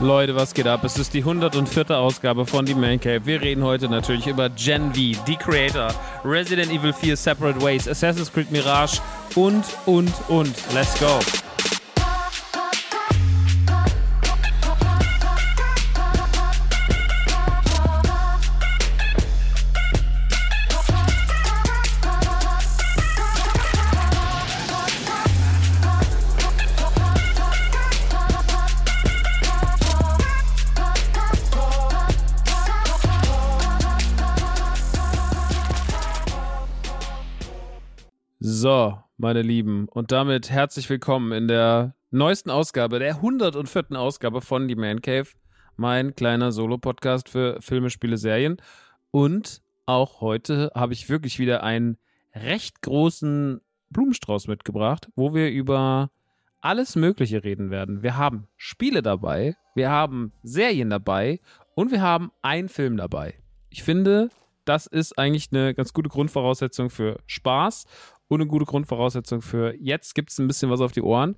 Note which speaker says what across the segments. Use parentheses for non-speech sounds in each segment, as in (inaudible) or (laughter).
Speaker 1: Leute, was geht ab? Es ist die 104. Ausgabe von The Man Cave. Wir reden heute natürlich über Gen V, The Creator, Resident Evil 4 Separate Ways, Assassin's Creed Mirage und, und, und. Let's go! So, meine Lieben, und damit herzlich willkommen in der neuesten Ausgabe, der 104. Ausgabe von The Man Cave, mein kleiner Solo-Podcast für Filme, Spiele, Serien. Und auch heute habe ich wirklich wieder einen recht großen Blumenstrauß mitgebracht, wo wir über alles Mögliche reden werden. Wir haben Spiele dabei, wir haben Serien dabei und wir haben einen Film dabei. Ich finde, das ist eigentlich eine ganz gute Grundvoraussetzung für Spaß eine gute Grundvoraussetzung für jetzt gibt es ein bisschen was auf die Ohren.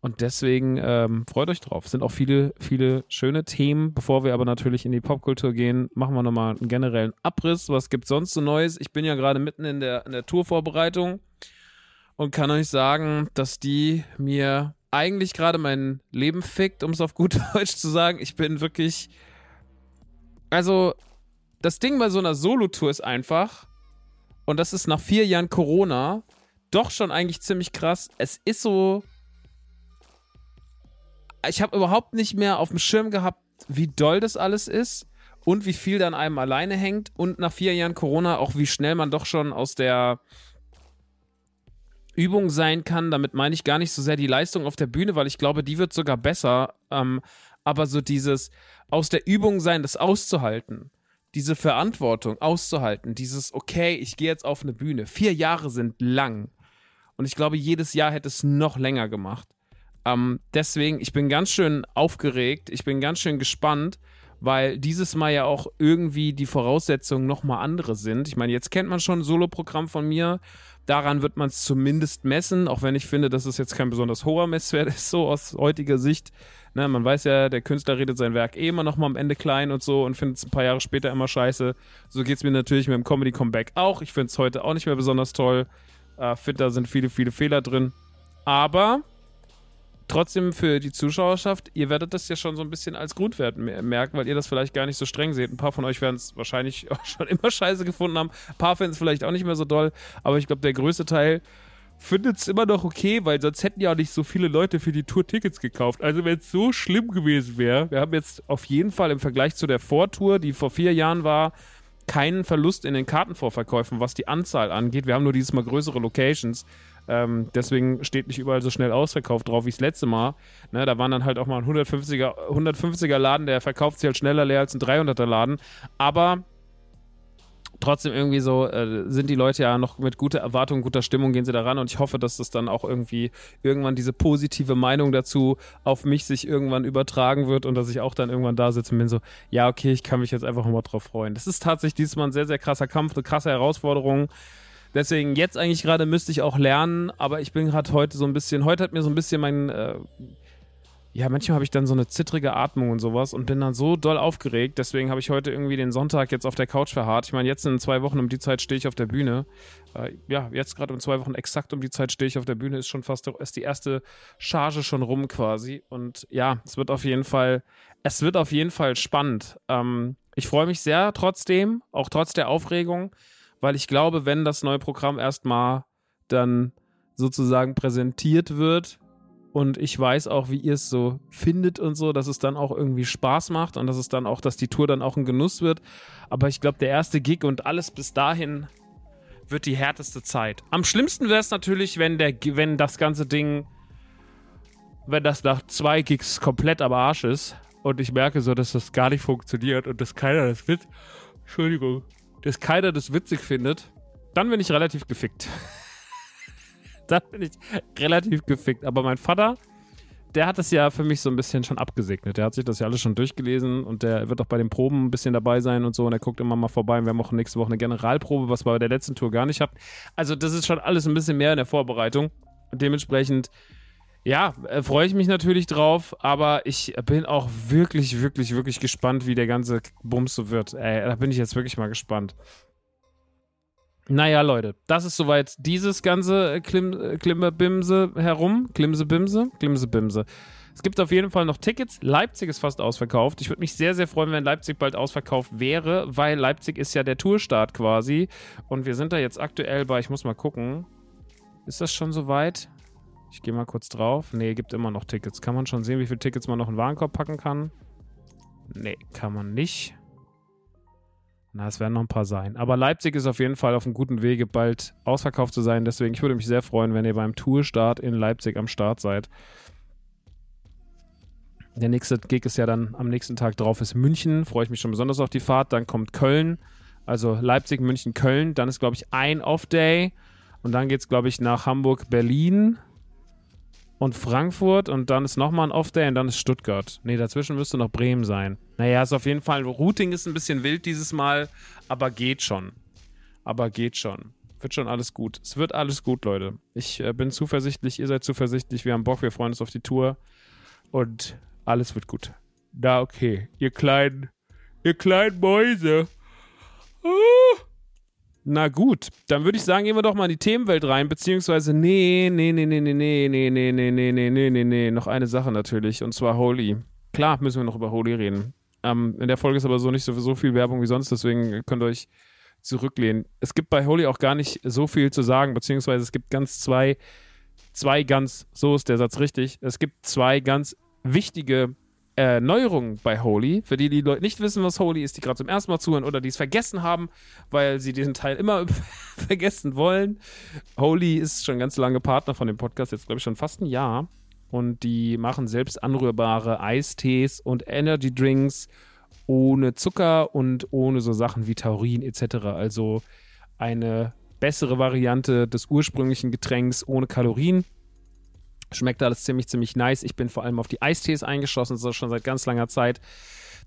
Speaker 1: Und deswegen ähm, freut euch drauf. Es sind auch viele, viele schöne Themen. Bevor wir aber natürlich in die Popkultur gehen, machen wir nochmal einen generellen Abriss. Was gibt sonst so Neues? Ich bin ja gerade mitten in der, in der Tourvorbereitung und kann euch sagen, dass die mir eigentlich gerade mein Leben fickt, um es auf gut (laughs) Deutsch zu sagen. Ich bin wirklich. Also, das Ding bei so einer Solo-Tour ist einfach, und das ist nach vier Jahren Corona doch schon eigentlich ziemlich krass. Es ist so. Ich habe überhaupt nicht mehr auf dem Schirm gehabt, wie doll das alles ist und wie viel dann einem alleine hängt. Und nach vier Jahren Corona auch, wie schnell man doch schon aus der Übung sein kann. Damit meine ich gar nicht so sehr die Leistung auf der Bühne, weil ich glaube, die wird sogar besser. Ähm, aber so dieses aus der Übung sein, das auszuhalten diese Verantwortung auszuhalten, dieses, okay, ich gehe jetzt auf eine Bühne. Vier Jahre sind lang. Und ich glaube, jedes Jahr hätte es noch länger gemacht. Ähm, deswegen, ich bin ganz schön aufgeregt, ich bin ganz schön gespannt, weil dieses Mal ja auch irgendwie die Voraussetzungen nochmal andere sind. Ich meine, jetzt kennt man schon ein Solo-Programm von mir. Daran wird man es zumindest messen, auch wenn ich finde, dass es jetzt kein besonders hoher Messwert (laughs) ist, so aus heutiger Sicht. Ne, man weiß ja, der Künstler redet sein Werk eh immer noch mal am Ende klein und so und findet es ein paar Jahre später immer scheiße. So geht es mir natürlich mit dem Comedy-Comeback auch. Ich finde es heute auch nicht mehr besonders toll. Äh, da sind viele, viele Fehler drin. Aber trotzdem für die Zuschauerschaft, ihr werdet das ja schon so ein bisschen als Grundwert merken, weil ihr das vielleicht gar nicht so streng seht. Ein paar von euch werden es wahrscheinlich (laughs) schon immer scheiße gefunden haben. Ein paar finden es vielleicht auch nicht mehr so doll. Aber ich glaube, der größte Teil findet es immer noch okay, weil sonst hätten ja auch nicht so viele Leute für die Tour Tickets gekauft. Also wenn es so schlimm gewesen wäre, wir haben jetzt auf jeden Fall im Vergleich zu der Vortour, die vor vier Jahren war, keinen Verlust in den Kartenvorverkäufen, was die Anzahl angeht. Wir haben nur dieses Mal größere Locations. Ähm, deswegen steht nicht überall so schnell ausverkauft drauf wie das letzte Mal. Ne, da waren dann halt auch mal ein 150er, 150er Laden, der verkauft sich halt schneller leer als ein 300er Laden. Aber trotzdem irgendwie so äh, sind die Leute ja noch mit guter Erwartung, guter Stimmung gehen sie da ran und ich hoffe, dass das dann auch irgendwie irgendwann diese positive Meinung dazu auf mich sich irgendwann übertragen wird und dass ich auch dann irgendwann da sitze und bin so, ja, okay, ich kann mich jetzt einfach mal drauf freuen. Das ist tatsächlich diesmal ein sehr, sehr krasser Kampf, eine krasse Herausforderung. Deswegen jetzt eigentlich gerade müsste ich auch lernen, aber ich bin gerade heute so ein bisschen, heute hat mir so ein bisschen mein äh, ja, manchmal habe ich dann so eine zittrige Atmung und sowas und bin dann so doll aufgeregt. Deswegen habe ich heute irgendwie den Sonntag jetzt auf der Couch verharrt. Ich meine, jetzt in zwei Wochen um die Zeit stehe ich auf der Bühne. Äh, ja, jetzt gerade um zwei Wochen exakt um die Zeit stehe ich auf der Bühne. Ist schon fast ist die erste Charge schon rum quasi. Und ja, es wird auf jeden Fall, es wird auf jeden Fall spannend. Ähm, ich freue mich sehr trotzdem, auch trotz der Aufregung, weil ich glaube, wenn das neue Programm erstmal dann sozusagen präsentiert wird, und ich weiß auch, wie ihr es so findet und so, dass es dann auch irgendwie Spaß macht und dass es dann auch, dass die Tour dann auch ein Genuss wird. Aber ich glaube, der erste Gig und alles bis dahin wird die härteste Zeit. Am schlimmsten wäre es natürlich, wenn der, wenn das ganze Ding, wenn das nach zwei Gigs komplett am Arsch ist und ich merke so, dass das gar nicht funktioniert und dass keiner das witz, Entschuldigung, dass keiner das witzig findet, dann bin ich relativ gefickt. (laughs) da bin ich relativ gefickt. Aber mein Vater, der hat das ja für mich so ein bisschen schon abgesegnet. Der hat sich das ja alles schon durchgelesen und der wird auch bei den Proben ein bisschen dabei sein und so. Und er guckt immer mal vorbei. Und wir haben auch nächste Woche eine Generalprobe, was wir bei der letzten Tour gar nicht hatten. Also, das ist schon alles ein bisschen mehr in der Vorbereitung. Dementsprechend, ja, äh, freue ich mich natürlich drauf. Aber ich bin auch wirklich, wirklich, wirklich gespannt, wie der ganze Bums so wird. Ey, da bin ich jetzt wirklich mal gespannt. Naja, Leute, das ist soweit dieses ganze Klim äh, Klimbimse herum. Klimse-Bimse? Klimse-Bimse. Es gibt auf jeden Fall noch Tickets. Leipzig ist fast ausverkauft. Ich würde mich sehr, sehr freuen, wenn Leipzig bald ausverkauft wäre, weil Leipzig ist ja der Tourstart quasi. Und wir sind da jetzt aktuell bei, ich muss mal gucken. Ist das schon soweit? Ich gehe mal kurz drauf. Nee, gibt immer noch Tickets. Kann man schon sehen, wie viele Tickets man noch in den Warenkorb packen kann? Nee, kann man nicht. Na, es werden noch ein paar sein. Aber Leipzig ist auf jeden Fall auf einem guten Wege, bald ausverkauft zu sein. Deswegen, ich würde mich sehr freuen, wenn ihr beim Tourstart in Leipzig am Start seid. Der nächste Gig ist ja dann am nächsten Tag drauf, ist München. Freue ich mich schon besonders auf die Fahrt. Dann kommt Köln. Also Leipzig, München, Köln. Dann ist, glaube ich, ein Off-Day. Und dann geht es, glaube ich, nach Hamburg, Berlin und Frankfurt und dann ist nochmal ein Off-Day und dann ist Stuttgart. Nee, dazwischen müsste noch Bremen sein. Naja, ist auf jeden Fall, Routing ist ein bisschen wild dieses Mal, aber geht schon. Aber geht schon. Wird schon alles gut. Es wird alles gut, Leute. Ich äh, bin zuversichtlich, ihr seid zuversichtlich, wir haben Bock, wir freuen uns auf die Tour und alles wird gut. Da, okay. Ihr kleinen, ihr kleinen Mäuse. Ah. Na gut, dann würde ich sagen, gehen wir doch mal in die Themenwelt rein, beziehungsweise nee, nee, nee, nee, nee, nee, nee, nee, nee, nee, nee, nee, nee, nee, noch eine Sache natürlich, und zwar Holy. Klar müssen wir noch über Holy reden. Ähm, in der Folge ist aber so nicht so, so viel Werbung wie sonst, deswegen könnt ihr euch zurücklehnen. Es gibt bei Holy auch gar nicht so viel zu sagen, beziehungsweise es gibt ganz zwei, zwei ganz, so ist der Satz richtig, es gibt zwei ganz wichtige äh, Neuerungen bei Holy. Für die, die Leute nicht wissen, was Holy ist, die gerade zum ersten Mal zuhören oder die es vergessen haben, weil sie diesen Teil immer (laughs) vergessen wollen. Holy ist schon ganz lange Partner von dem Podcast, jetzt glaube ich schon fast ein Jahr. Und die machen selbst anrührbare Eistees und Energy Drinks ohne Zucker und ohne so Sachen wie Taurin etc. Also eine bessere Variante des ursprünglichen Getränks ohne Kalorien Schmeckt alles ziemlich, ziemlich nice. Ich bin vor allem auf die Eistees eingeschossen, das ist schon seit ganz langer Zeit.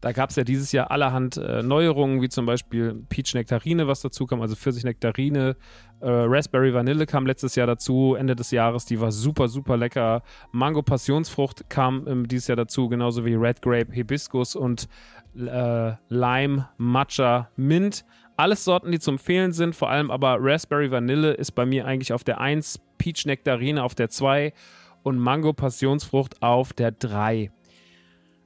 Speaker 1: Da gab es ja dieses Jahr allerhand äh, Neuerungen, wie zum Beispiel Peach Nektarine, was dazu kam, also Pfirsich Nektarine. Äh, Raspberry Vanille kam letztes Jahr dazu, Ende des Jahres, die war super, super lecker. Mango Passionsfrucht kam ähm, dieses Jahr dazu, genauso wie Red Grape Hibiscus und äh, Lime Matcha Mint. Alles Sorten, die zu empfehlen sind, vor allem aber Raspberry Vanille ist bei mir eigentlich auf der 1, Peach Nektarine auf der 2 und Mango Passionsfrucht auf der 3.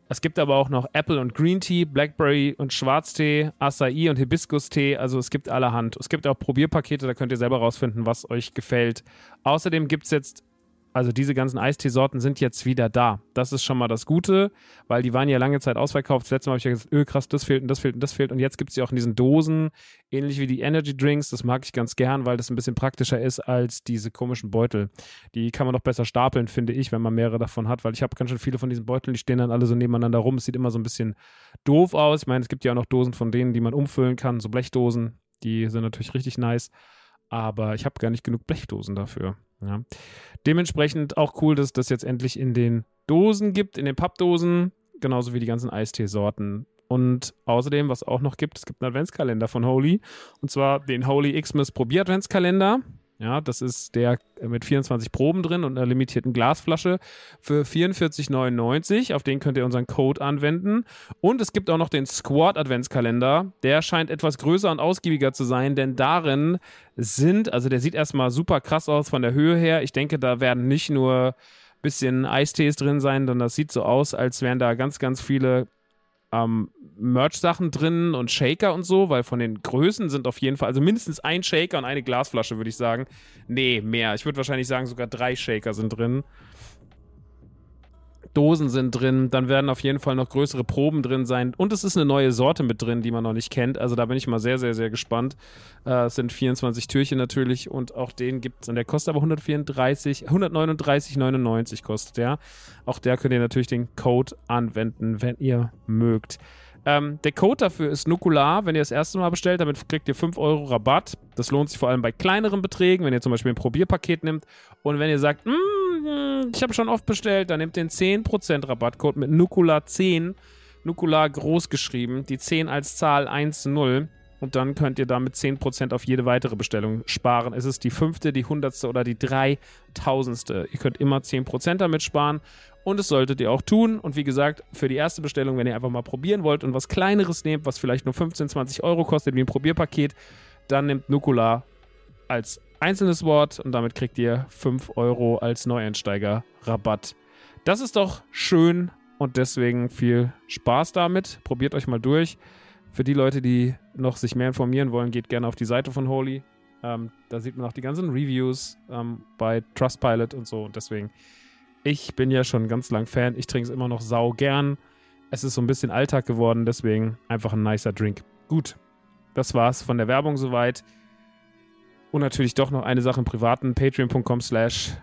Speaker 1: Es gibt aber auch noch Apple und Green Tea, Blackberry und Schwarztee, Acai und Hibiskus-Tee. Also es gibt allerhand. Es gibt auch Probierpakete, da könnt ihr selber rausfinden, was euch gefällt. Außerdem gibt es jetzt also diese ganzen Eisteesorten sind jetzt wieder da. Das ist schon mal das Gute, weil die waren ja lange Zeit ausverkauft. Das letzte Mal habe ich ja gesagt, öh, krass, das fehlt und das fehlt und das fehlt. Und jetzt gibt es sie auch in diesen Dosen, ähnlich wie die Energy Drinks. Das mag ich ganz gern, weil das ein bisschen praktischer ist als diese komischen Beutel. Die kann man doch besser stapeln, finde ich, wenn man mehrere davon hat, weil ich habe ganz schön viele von diesen Beuteln, die stehen dann alle so nebeneinander rum. Es sieht immer so ein bisschen doof aus. Ich meine, es gibt ja auch noch Dosen von denen, die man umfüllen kann, so Blechdosen. Die sind natürlich richtig nice. Aber ich habe gar nicht genug Blechdosen dafür. Ja. Dementsprechend auch cool, dass es das jetzt endlich in den Dosen gibt, in den Pappdosen, genauso wie die ganzen Eisteesorten. Und außerdem, was auch noch gibt, es gibt einen Adventskalender von Holy. Und zwar den Holy Xmas Probier Adventskalender. Ja, das ist der mit 24 Proben drin und einer limitierten Glasflasche für 44,99. Auf den könnt ihr unseren Code anwenden. Und es gibt auch noch den Squad Adventskalender. Der scheint etwas größer und ausgiebiger zu sein, denn darin sind, also der sieht erstmal super krass aus von der Höhe her. Ich denke, da werden nicht nur bisschen Eistees drin sein, sondern das sieht so aus, als wären da ganz, ganz viele ähm, Merch-Sachen drin und Shaker und so, weil von den Größen sind auf jeden Fall, also mindestens ein Shaker und eine Glasflasche, würde ich sagen. Nee, mehr. Ich würde wahrscheinlich sagen, sogar drei Shaker sind drin. Dosen sind drin, dann werden auf jeden Fall noch größere Proben drin sein und es ist eine neue Sorte mit drin, die man noch nicht kennt. Also da bin ich mal sehr, sehr, sehr gespannt. Äh, es sind 24 Türchen natürlich und auch den gibt es und der kostet aber 134, 139,99 kostet der. Auch der könnt ihr natürlich den Code anwenden, wenn ihr mögt. Ähm, der Code dafür ist Nukular. Wenn ihr das erste Mal bestellt, damit kriegt ihr 5 Euro Rabatt. Das lohnt sich vor allem bei kleineren Beträgen, wenn ihr zum Beispiel ein Probierpaket nimmt. Und wenn ihr sagt, mm, ich habe schon oft bestellt, dann nehmt den 10% Rabattcode mit Nukular 10. Nukular groß geschrieben, die 10 als Zahl 1, 0. Und dann könnt ihr damit 10% auf jede weitere Bestellung sparen. Es ist die fünfte, die hundertste oder die dreitausendste. Ihr könnt immer 10% damit sparen. Und das solltet ihr auch tun. Und wie gesagt, für die erste Bestellung, wenn ihr einfach mal probieren wollt und was Kleineres nehmt, was vielleicht nur 15, 20 Euro kostet, wie ein Probierpaket, dann nehmt Nukula als einzelnes Wort und damit kriegt ihr 5 Euro als Neueinsteiger Rabatt. Das ist doch schön und deswegen viel Spaß damit. Probiert euch mal durch. Für die Leute, die noch sich mehr informieren wollen, geht gerne auf die Seite von Holy. Ähm, da sieht man auch die ganzen Reviews ähm, bei Trustpilot und so. Und deswegen, ich bin ja schon ganz lang Fan. Ich trinke es immer noch sau gern. Es ist so ein bisschen Alltag geworden, deswegen einfach ein nicer Drink. Gut, das war's von der Werbung soweit. Und natürlich doch noch eine Sache im privaten, patreon.com slash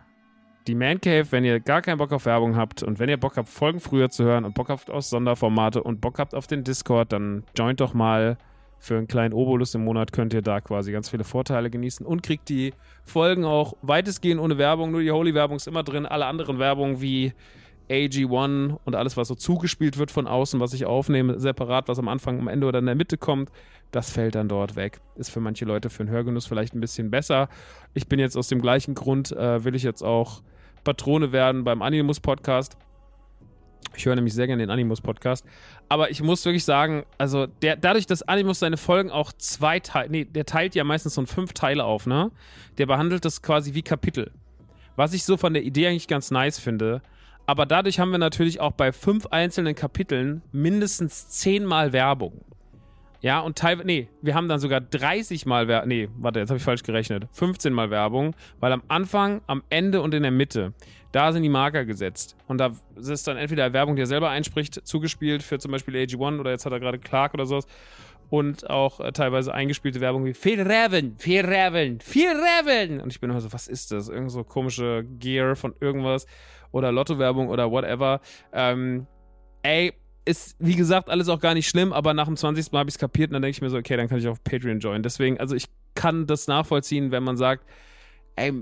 Speaker 1: die Man Cave, wenn ihr gar keinen Bock auf Werbung habt und wenn ihr Bock habt, Folgen früher zu hören und Bock habt auf Sonderformate und Bock habt auf den Discord, dann joint doch mal. Für einen kleinen Obolus im Monat könnt ihr da quasi ganz viele Vorteile genießen und kriegt die Folgen auch weitestgehend ohne Werbung. Nur die Holy-Werbung ist immer drin. Alle anderen Werbungen wie AG1 und alles, was so zugespielt wird von außen, was ich aufnehme, separat, was am Anfang, am Ende oder in der Mitte kommt, das fällt dann dort weg. Ist für manche Leute für den Hörgenuss vielleicht ein bisschen besser. Ich bin jetzt aus dem gleichen Grund, äh, will ich jetzt auch Patrone werden beim Animus Podcast. Ich höre nämlich sehr gerne den Animus Podcast. Aber ich muss wirklich sagen, also der, dadurch, dass Animus seine Folgen auch zwei Teile, nee, der teilt ja meistens so fünf Teile auf, ne? Der behandelt das quasi wie Kapitel. Was ich so von der Idee eigentlich ganz nice finde. Aber dadurch haben wir natürlich auch bei fünf einzelnen Kapiteln mindestens zehnmal Werbung. Ja, und teilweise, nee, wir haben dann sogar 30 Mal Werbung, nee, warte, jetzt habe ich falsch gerechnet, 15 Mal Werbung, weil am Anfang, am Ende und in der Mitte, da sind die Marker gesetzt. Und da ist dann entweder Werbung, die er selber einspricht, zugespielt für zum Beispiel AG1 oder jetzt hat er gerade Clark oder sowas. Und auch äh, teilweise eingespielte Werbung wie viel Reven, viel Reven, viel Reven. Und ich bin immer so, was ist das? Irgend so komische Gear von irgendwas oder Lotto-Werbung oder whatever. Ähm, ey, ist, wie gesagt, alles auch gar nicht schlimm, aber nach dem 20. Mal habe ich es kapiert und dann denke ich mir so, okay, dann kann ich auf Patreon joinen. Deswegen, also ich kann das nachvollziehen, wenn man sagt, ey,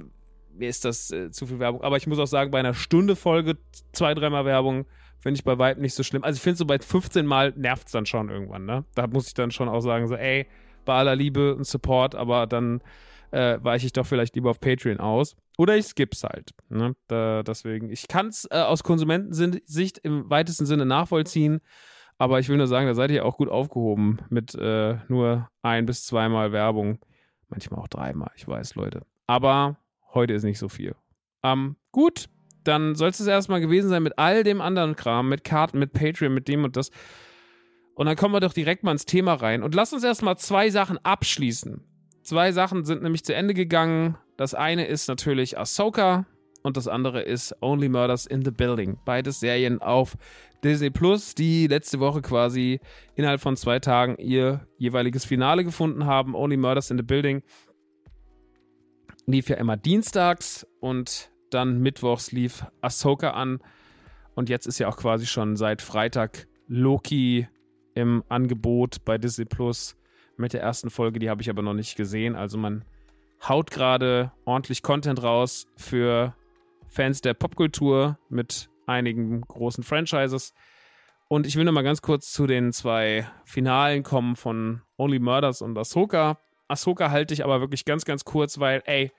Speaker 1: mir ist das äh, zu viel Werbung. Aber ich muss auch sagen, bei einer Stunde Folge zwei, dreimal Werbung finde ich bei weitem nicht so schlimm. Also ich finde so bei 15 Mal nervt es dann schon irgendwann, ne? Da muss ich dann schon auch sagen, so, ey, bei aller Liebe und Support, aber dann äh, weiche ich doch vielleicht lieber auf Patreon aus. Oder ich skipp's halt. Ne? Da, deswegen, ich kann es äh, aus Konsumentensicht im weitesten Sinne nachvollziehen, aber ich will nur sagen, da seid ihr auch gut aufgehoben mit äh, nur ein bis zweimal Werbung. Manchmal auch dreimal, ich weiß, Leute. Aber heute ist nicht so viel. Ähm, gut, dann soll es erstmal gewesen sein mit all dem anderen Kram, mit Karten, mit Patreon, mit dem und das. Und dann kommen wir doch direkt mal ins Thema rein. Und lasst uns erstmal zwei Sachen abschließen. Zwei Sachen sind nämlich zu Ende gegangen. Das eine ist natürlich Ahsoka und das andere ist Only Murders in the Building. Beides Serien auf Disney Plus, die letzte Woche quasi innerhalb von zwei Tagen ihr jeweiliges Finale gefunden haben. Only Murders in the Building lief ja immer dienstags und dann mittwochs lief Ahsoka an. Und jetzt ist ja auch quasi schon seit Freitag Loki im Angebot bei Disney Plus mit der ersten Folge, die habe ich aber noch nicht gesehen. Also man haut gerade ordentlich Content raus für Fans der Popkultur mit einigen großen Franchises. Und ich will noch mal ganz kurz zu den zwei Finalen kommen von Only Murders und Ahsoka. Ahsoka halte ich aber wirklich ganz, ganz kurz, weil, ey,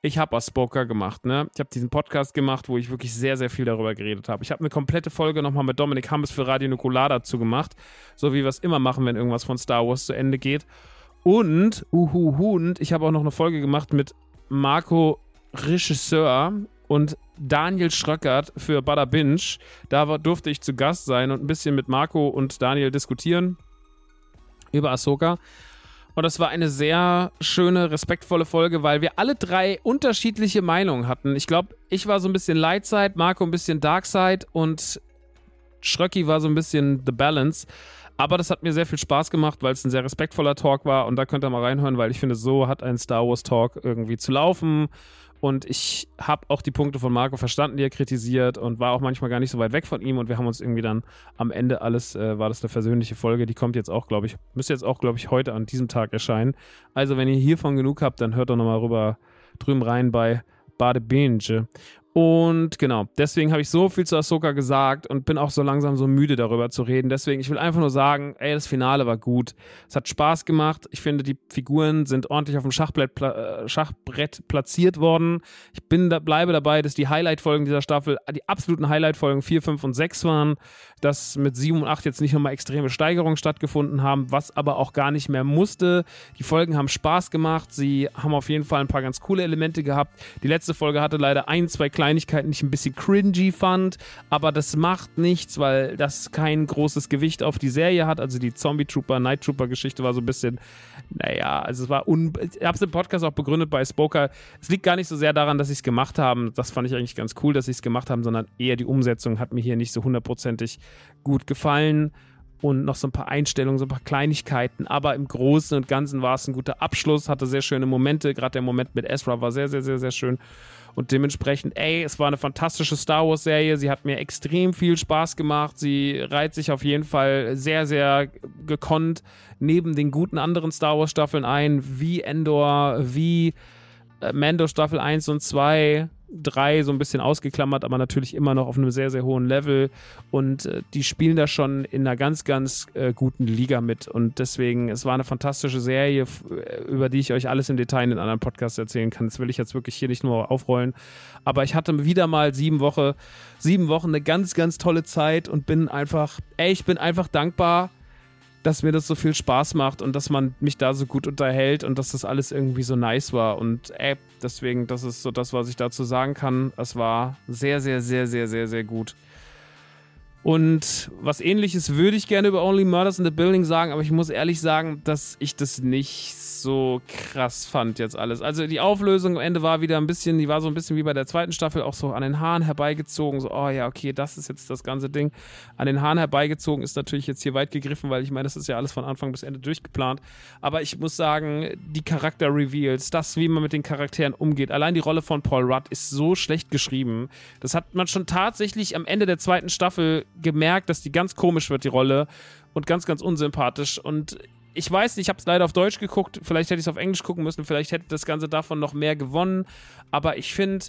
Speaker 1: ich habe Ahsoka gemacht, ne? Ich habe diesen Podcast gemacht, wo ich wirklich sehr, sehr viel darüber geredet habe. Ich habe eine komplette Folge nochmal mit Dominik Hammes für Radio Nukular dazu gemacht, so wie wir es immer machen, wenn irgendwas von Star Wars zu Ende geht. Und, uhuhu, und ich habe auch noch eine Folge gemacht mit Marco Regisseur und Daniel Schröckert für Bada Binge. Da durfte ich zu Gast sein und ein bisschen mit Marco und Daniel diskutieren über Ahsoka. Und das war eine sehr schöne, respektvolle Folge, weil wir alle drei unterschiedliche Meinungen hatten. Ich glaube, ich war so ein bisschen Lightside, Marco ein bisschen Darkside und Schröcki war so ein bisschen The Balance. Aber das hat mir sehr viel Spaß gemacht, weil es ein sehr respektvoller Talk war. Und da könnt ihr mal reinhören, weil ich finde, so hat ein Star Wars Talk irgendwie zu laufen. Und ich habe auch die Punkte von Marco verstanden, die er kritisiert und war auch manchmal gar nicht so weit weg von ihm. Und wir haben uns irgendwie dann am Ende alles, äh, war das eine versöhnliche Folge. Die kommt jetzt auch, glaube ich, müsste jetzt auch, glaube ich, heute an diesem Tag erscheinen. Also, wenn ihr hiervon genug habt, dann hört doch nochmal rüber drüben rein bei Bade. Und genau, deswegen habe ich so viel zu Ahsoka gesagt und bin auch so langsam so müde darüber zu reden. Deswegen, ich will einfach nur sagen, ey, das Finale war gut. Es hat Spaß gemacht. Ich finde, die Figuren sind ordentlich auf dem Schachbrett, äh, Schachbrett platziert worden. Ich bin da, bleibe dabei, dass die Highlight-Folgen dieser Staffel die absoluten Highlight-Folgen 4, 5 und 6 waren. Dass mit 7 und 8 jetzt nicht nochmal extreme Steigerungen stattgefunden haben, was aber auch gar nicht mehr musste. Die Folgen haben Spaß gemacht. Sie haben auf jeden Fall ein paar ganz coole Elemente gehabt. Die letzte Folge hatte leider ein, zwei kleine Kleinigkeiten, die ich ein bisschen cringy fand, aber das macht nichts, weil das kein großes Gewicht auf die Serie hat. Also die Zombie Trooper, Night Trooper Geschichte war so ein bisschen, naja, also es war, un ich habe es im Podcast auch begründet bei Spoker. Es liegt gar nicht so sehr daran, dass sie es gemacht haben. Das fand ich eigentlich ganz cool, dass sie es gemacht haben, sondern eher die Umsetzung hat mir hier nicht so hundertprozentig gut gefallen und noch so ein paar Einstellungen, so ein paar Kleinigkeiten. Aber im Großen und Ganzen war es ein guter Abschluss, hatte sehr schöne Momente. Gerade der Moment mit Ezra war sehr, sehr, sehr, sehr schön. Und dementsprechend, ey, es war eine fantastische Star Wars-Serie. Sie hat mir extrem viel Spaß gemacht. Sie reiht sich auf jeden Fall sehr, sehr gekonnt neben den guten anderen Star Wars-Staffeln ein, wie Endor, wie Mando Staffel 1 und 2 drei so ein bisschen ausgeklammert, aber natürlich immer noch auf einem sehr, sehr hohen Level. Und äh, die spielen da schon in einer ganz, ganz äh, guten Liga mit. Und deswegen, es war eine fantastische Serie, äh, über die ich euch alles im Detail in anderen Podcasts erzählen kann. Das will ich jetzt wirklich hier nicht nur aufrollen. Aber ich hatte wieder mal sieben Wochen, sieben Wochen eine ganz, ganz tolle Zeit und bin einfach, ey, ich bin einfach dankbar dass mir das so viel Spaß macht und dass man mich da so gut unterhält und dass das alles irgendwie so nice war. Und ey, deswegen, das ist so das, was ich dazu sagen kann. Es war sehr, sehr, sehr, sehr, sehr, sehr gut. Und was ähnliches würde ich gerne über Only Murders in the Building sagen, aber ich muss ehrlich sagen, dass ich das nicht so krass fand jetzt alles. Also die Auflösung am Ende war wieder ein bisschen, die war so ein bisschen wie bei der zweiten Staffel auch so an den Haaren herbeigezogen. So, oh ja, okay, das ist jetzt das ganze Ding. An den Haaren herbeigezogen ist natürlich jetzt hier weit gegriffen, weil ich meine, das ist ja alles von Anfang bis Ende durchgeplant. Aber ich muss sagen, die Charakter-Reveals, das, wie man mit den Charakteren umgeht, allein die Rolle von Paul Rudd ist so schlecht geschrieben. Das hat man schon tatsächlich am Ende der zweiten Staffel gemerkt, dass die ganz komisch wird, die Rolle. Und ganz, ganz unsympathisch. Und ich weiß nicht, ich habe es leider auf Deutsch geguckt. Vielleicht hätte ich es auf Englisch gucken müssen. Vielleicht hätte das Ganze davon noch mehr gewonnen. Aber ich finde,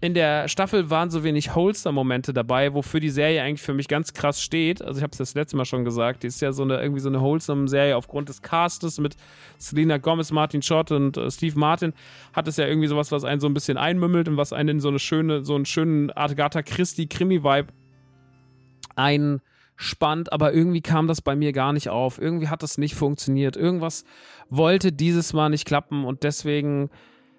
Speaker 1: in der Staffel waren so wenig Holster-Momente dabei, wofür die Serie eigentlich für mich ganz krass steht. Also ich habe es das letzte Mal schon gesagt. Die ist ja so eine irgendwie so eine Wholesome-Serie aufgrund des Castes mit Selena Gomez, Martin Schott und äh, Steve Martin. Hat es ja irgendwie sowas, was einen so ein bisschen einmümmelt und was einen in so eine schöne, so einen schönen Agatha Christie-Krimi-Vibe ein spannend, aber irgendwie kam das bei mir gar nicht auf. Irgendwie hat das nicht funktioniert. Irgendwas wollte dieses Mal nicht klappen und deswegen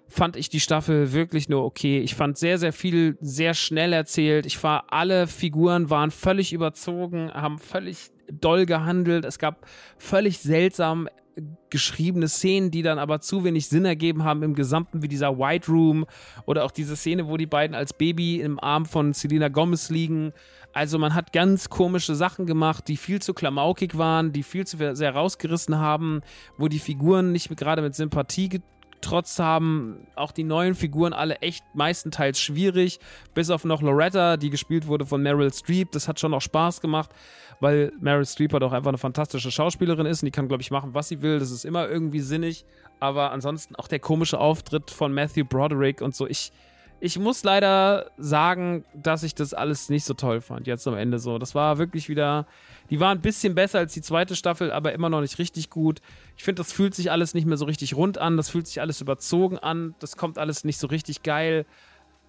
Speaker 1: fand ich die Staffel wirklich nur okay. Ich fand sehr, sehr viel sehr schnell erzählt. Ich war, alle Figuren waren völlig überzogen, haben völlig doll gehandelt. Es gab völlig seltsam geschriebene Szenen, die dann aber zu wenig Sinn ergeben haben im Gesamten, wie dieser White Room oder auch diese Szene, wo die beiden als Baby im Arm von Selena Gomez liegen. Also man hat ganz komische Sachen gemacht, die viel zu klamaukig waren, die viel zu sehr rausgerissen haben, wo die Figuren nicht gerade mit Sympathie getrotzt haben. Auch die neuen Figuren alle echt meistenteils schwierig, bis auf noch Loretta, die gespielt wurde von Meryl Streep. Das hat schon noch Spaß gemacht, weil Meryl Streep halt auch einfach eine fantastische Schauspielerin ist und die kann, glaube ich, machen, was sie will. Das ist immer irgendwie sinnig. Aber ansonsten auch der komische Auftritt von Matthew Broderick und so. Ich, ich muss leider sagen, dass ich das alles nicht so toll fand, jetzt am Ende so. Das war wirklich wieder, die war ein bisschen besser als die zweite Staffel, aber immer noch nicht richtig gut. Ich finde, das fühlt sich alles nicht mehr so richtig rund an, das fühlt sich alles überzogen an, das kommt alles nicht so richtig geil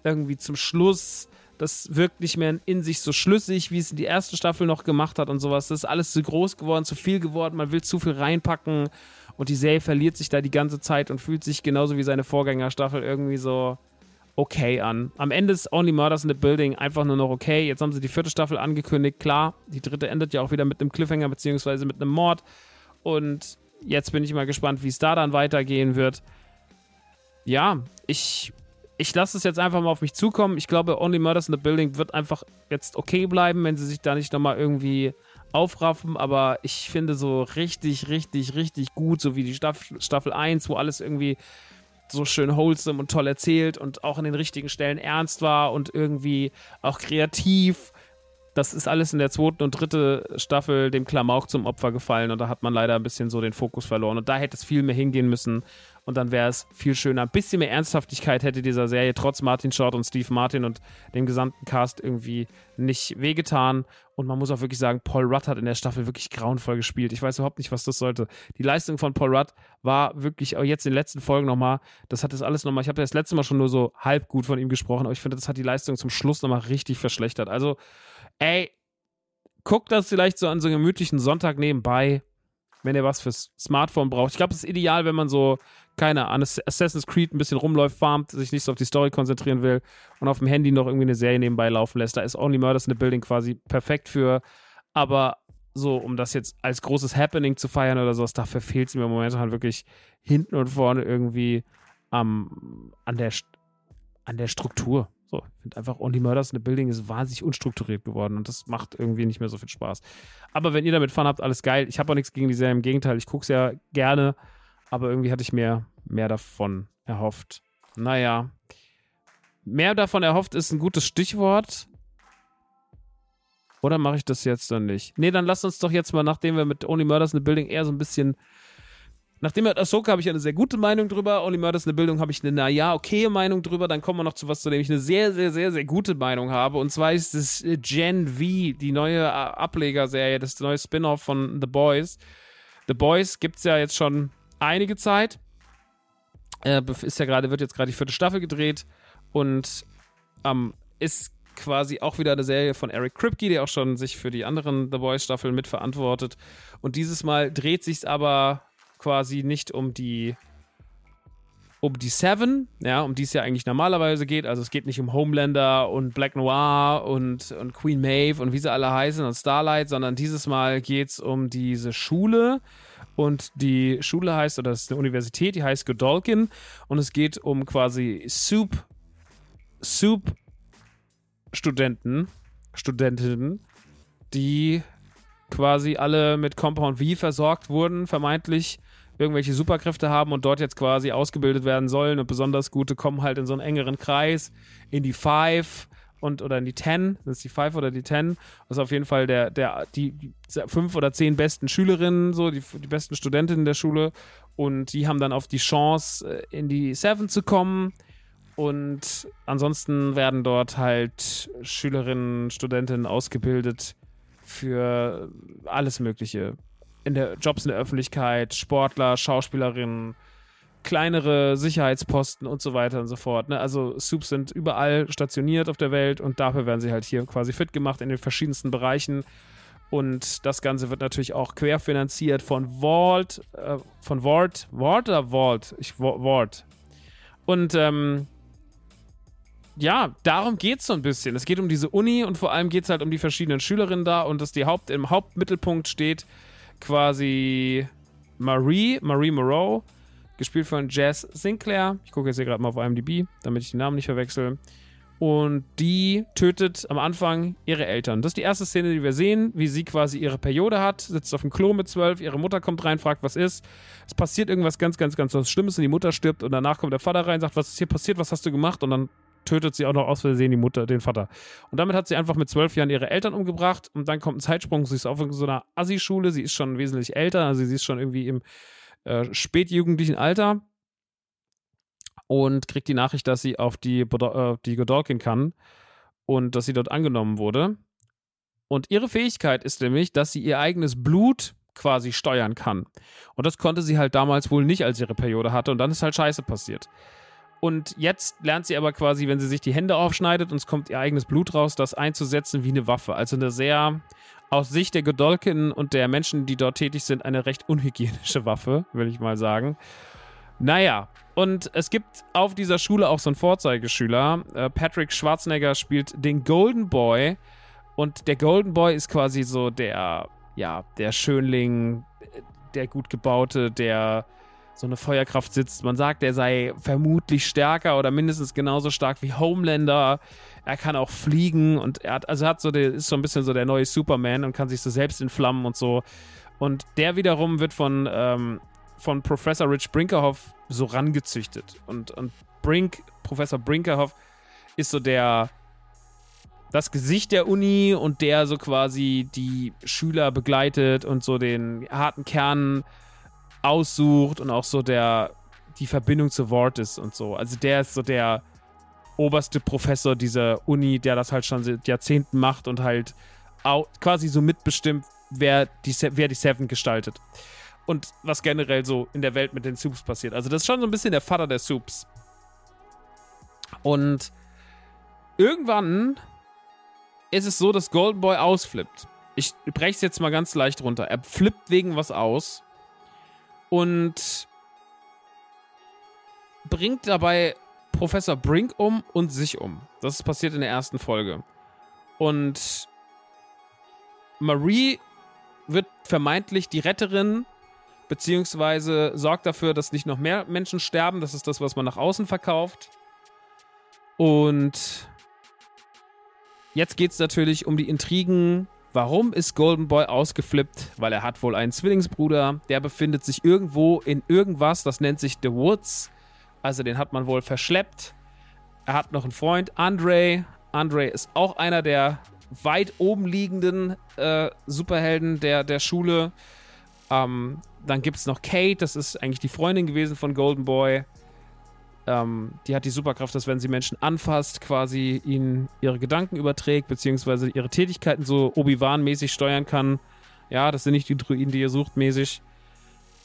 Speaker 1: irgendwie zum Schluss. Das wirkt nicht mehr in sich so schlüssig, wie es die erste Staffel noch gemacht hat und sowas. Das ist alles zu groß geworden, zu viel geworden, man will zu viel reinpacken und die Serie verliert sich da die ganze Zeit und fühlt sich genauso wie seine Vorgängerstaffel irgendwie so okay an. Am Ende ist Only Murders in the Building einfach nur noch okay. Jetzt haben sie die vierte Staffel angekündigt. Klar, die dritte endet ja auch wieder mit einem Cliffhanger beziehungsweise mit einem Mord. Und jetzt bin ich mal gespannt, wie es da dann weitergehen wird. Ja, ich, ich lasse es jetzt einfach mal auf mich zukommen. Ich glaube, Only Murders in the Building wird einfach jetzt okay bleiben, wenn sie sich da nicht nochmal irgendwie aufraffen. Aber ich finde so richtig, richtig, richtig gut, so wie die Staffel, Staffel 1, wo alles irgendwie so schön wholesome und toll erzählt und auch an den richtigen Stellen ernst war und irgendwie auch kreativ. Das ist alles in der zweiten und dritten Staffel dem Klamauk zum Opfer gefallen und da hat man leider ein bisschen so den Fokus verloren. Und da hätte es viel mehr hingehen müssen und dann wäre es viel schöner. Ein bisschen mehr Ernsthaftigkeit hätte dieser Serie trotz Martin Short und Steve Martin und dem gesamten Cast irgendwie nicht wehgetan. Und man muss auch wirklich sagen, Paul Rudd hat in der Staffel wirklich grauenvoll gespielt. Ich weiß überhaupt nicht, was das sollte. Die Leistung von Paul Rudd war wirklich, auch jetzt in den letzten Folgen nochmal, das hat das alles nochmal, ich habe das letzte Mal schon nur so halb gut von ihm gesprochen, aber ich finde, das hat die Leistung zum Schluss nochmal richtig verschlechtert. Also, ey, guckt das vielleicht so an so einem gemütlichen Sonntag nebenbei, wenn ihr was fürs Smartphone braucht. Ich glaube, es ist ideal, wenn man so, keine Ahnung, Assassin's Creed ein bisschen rumläuft, farmt, sich nicht so auf die Story konzentrieren will und auf dem Handy noch irgendwie eine Serie nebenbei laufen lässt. Da ist Only Murders in the Building quasi perfekt für. Aber so, um das jetzt als großes Happening zu feiern oder sowas, dafür fehlt es mir momentan wirklich hinten und vorne irgendwie ähm, an, der, an der Struktur. So, ich finde einfach Only Murders in the Building ist wahnsinnig unstrukturiert geworden und das macht irgendwie nicht mehr so viel Spaß. Aber wenn ihr damit Fun habt, alles geil. Ich habe auch nichts gegen die Serie, im Gegenteil, ich gucke es ja gerne, aber irgendwie hatte ich mir mehr davon erhofft. Naja, mehr davon erhofft ist ein gutes Stichwort. Oder mache ich das jetzt dann nicht? Nee, dann lasst uns doch jetzt mal, nachdem wir mit Only Murders in the Building eher so ein bisschen. Nachdem wir Ahsoka habe ich eine sehr gute Meinung drüber, Only Murders in the Building habe ich eine, naja, okay Meinung drüber, dann kommen wir noch zu was, zu dem ich eine sehr, sehr, sehr, sehr gute Meinung habe. Und zwar ist es Gen V, die neue Ablegerserie, das neue Spin-off von The Boys. The Boys gibt es ja jetzt schon einige Zeit. Äh, ist ja gerade, wird jetzt gerade die vierte Staffel gedreht und ähm, ist quasi auch wieder eine Serie von Eric Kripke, der auch schon sich für die anderen The Boys Staffeln mitverantwortet. Und dieses Mal dreht sich aber quasi nicht um die um die Seven, ja, um die es ja eigentlich normalerweise geht. Also es geht nicht um Homelander und Black Noir und, und Queen Maeve und wie sie alle heißen und Starlight, sondern dieses Mal geht es um diese Schule. Und die Schule heißt, oder das ist eine Universität, die heißt Godolkin. Und es geht um quasi Soup, Soup Studenten, Studentinnen, die quasi alle mit Compound V versorgt wurden, vermeintlich irgendwelche Superkräfte haben und dort jetzt quasi ausgebildet werden sollen und besonders gute kommen halt in so einen engeren Kreis, in die Five und oder in die Ten, sind es die Five oder die Ten? Das ist auf jeden Fall der, der, die, die fünf oder zehn besten Schülerinnen, so, die, die besten Studentinnen der Schule und die haben dann auf die Chance, äh, in die Seven zu kommen und ansonsten werden dort halt Schülerinnen, Studentinnen ausgebildet für alles Mögliche. In der Jobs in der Öffentlichkeit, Sportler, Schauspielerinnen, kleinere Sicherheitsposten und so weiter und so fort. Ne? Also Soups sind überall stationiert auf der Welt und dafür werden sie halt hier quasi fit gemacht in den verschiedensten Bereichen. Und das Ganze wird natürlich auch querfinanziert von Vault, äh, von Ward, Ward oder Vault? Ich, Ward. Und ähm, ja, darum geht es so ein bisschen. Es geht um diese Uni und vor allem geht es halt um die verschiedenen Schülerinnen da und dass die Haupt, im Hauptmittelpunkt steht quasi Marie, Marie Moreau, gespielt von Jazz Sinclair. Ich gucke jetzt hier gerade mal auf IMDb, damit ich die Namen nicht verwechsel. Und die tötet am Anfang ihre Eltern. Das ist die erste Szene, die wir sehen, wie sie quasi ihre Periode hat, sitzt auf dem Klo mit zwölf, ihre Mutter kommt rein, fragt, was ist. Es passiert irgendwas ganz, ganz, ganz was Schlimmes und die Mutter stirbt und danach kommt der Vater rein, sagt, was ist hier passiert, was hast du gemacht? Und dann tötet sie auch noch aus Versehen die Mutter, den Vater. Und damit hat sie einfach mit zwölf Jahren ihre Eltern umgebracht und dann kommt ein Zeitsprung. Sie ist auf so einer Assi-Schule, sie ist schon wesentlich älter, also sie ist schon irgendwie im äh, spätjugendlichen Alter und kriegt die Nachricht, dass sie auf die, äh, die Godolkin kann und dass sie dort angenommen wurde. Und ihre Fähigkeit ist nämlich, dass sie ihr eigenes Blut quasi steuern kann. Und das konnte sie halt damals wohl nicht, als ihre Periode hatte. Und dann ist halt Scheiße passiert. Und jetzt lernt sie aber quasi, wenn sie sich die Hände aufschneidet und es kommt ihr eigenes Blut raus, das einzusetzen wie eine Waffe. Also eine sehr, aus Sicht der Godolkin und der Menschen, die dort tätig sind, eine recht unhygienische Waffe, will ich mal sagen. Naja, und es gibt auf dieser Schule auch so einen Vorzeigeschüler. Äh, Patrick Schwarzenegger spielt den Golden Boy. Und der Golden Boy ist quasi so der, ja, der Schönling, der gut gebaute, der so eine Feuerkraft sitzt. Man sagt, er sei vermutlich stärker oder mindestens genauso stark wie Homelander. Er kann auch fliegen und er hat, also hat so, der ist so ein bisschen so der neue Superman und kann sich so selbst entflammen und so. Und der wiederum wird von, ähm, von Professor Rich Brinkerhoff so rangezüchtet. Und, und Brink, Professor Brinkerhoff, ist so der, das Gesicht der Uni und der so quasi die Schüler begleitet und so den harten Kern aussucht und auch so der die Verbindung zu Wort ist und so. Also der ist so der oberste Professor dieser Uni, der das halt schon seit Jahrzehnten macht und halt auch quasi so mitbestimmt, wer die, wer die Seven gestaltet. Und was generell so in der Welt mit den Soups passiert. Also das ist schon so ein bisschen der Vater der Soups. Und irgendwann ist es so, dass Golden Boy ausflippt. Ich breche es jetzt mal ganz leicht runter. Er flippt wegen was aus und bringt dabei Professor Brink um und sich um. Das ist passiert in der ersten Folge. Und Marie wird vermeintlich die Retterin, beziehungsweise sorgt dafür, dass nicht noch mehr Menschen sterben. Das ist das, was man nach außen verkauft. Und jetzt geht es natürlich um die Intrigen. Warum ist Golden Boy ausgeflippt? Weil er hat wohl einen Zwillingsbruder, der befindet sich irgendwo in irgendwas, das nennt sich The Woods. Also den hat man wohl verschleppt. Er hat noch einen Freund, Andre. Andre ist auch einer der weit oben liegenden äh, Superhelden der, der Schule. Ähm, dann gibt es noch Kate, das ist eigentlich die Freundin gewesen von Golden Boy. Ähm, die hat die Superkraft, dass wenn sie Menschen anfasst, quasi ihnen ihre Gedanken überträgt, beziehungsweise ihre Tätigkeiten so Obi-Wan-mäßig steuern kann. Ja, das sind nicht die Druiden, die ihr sucht, mäßig.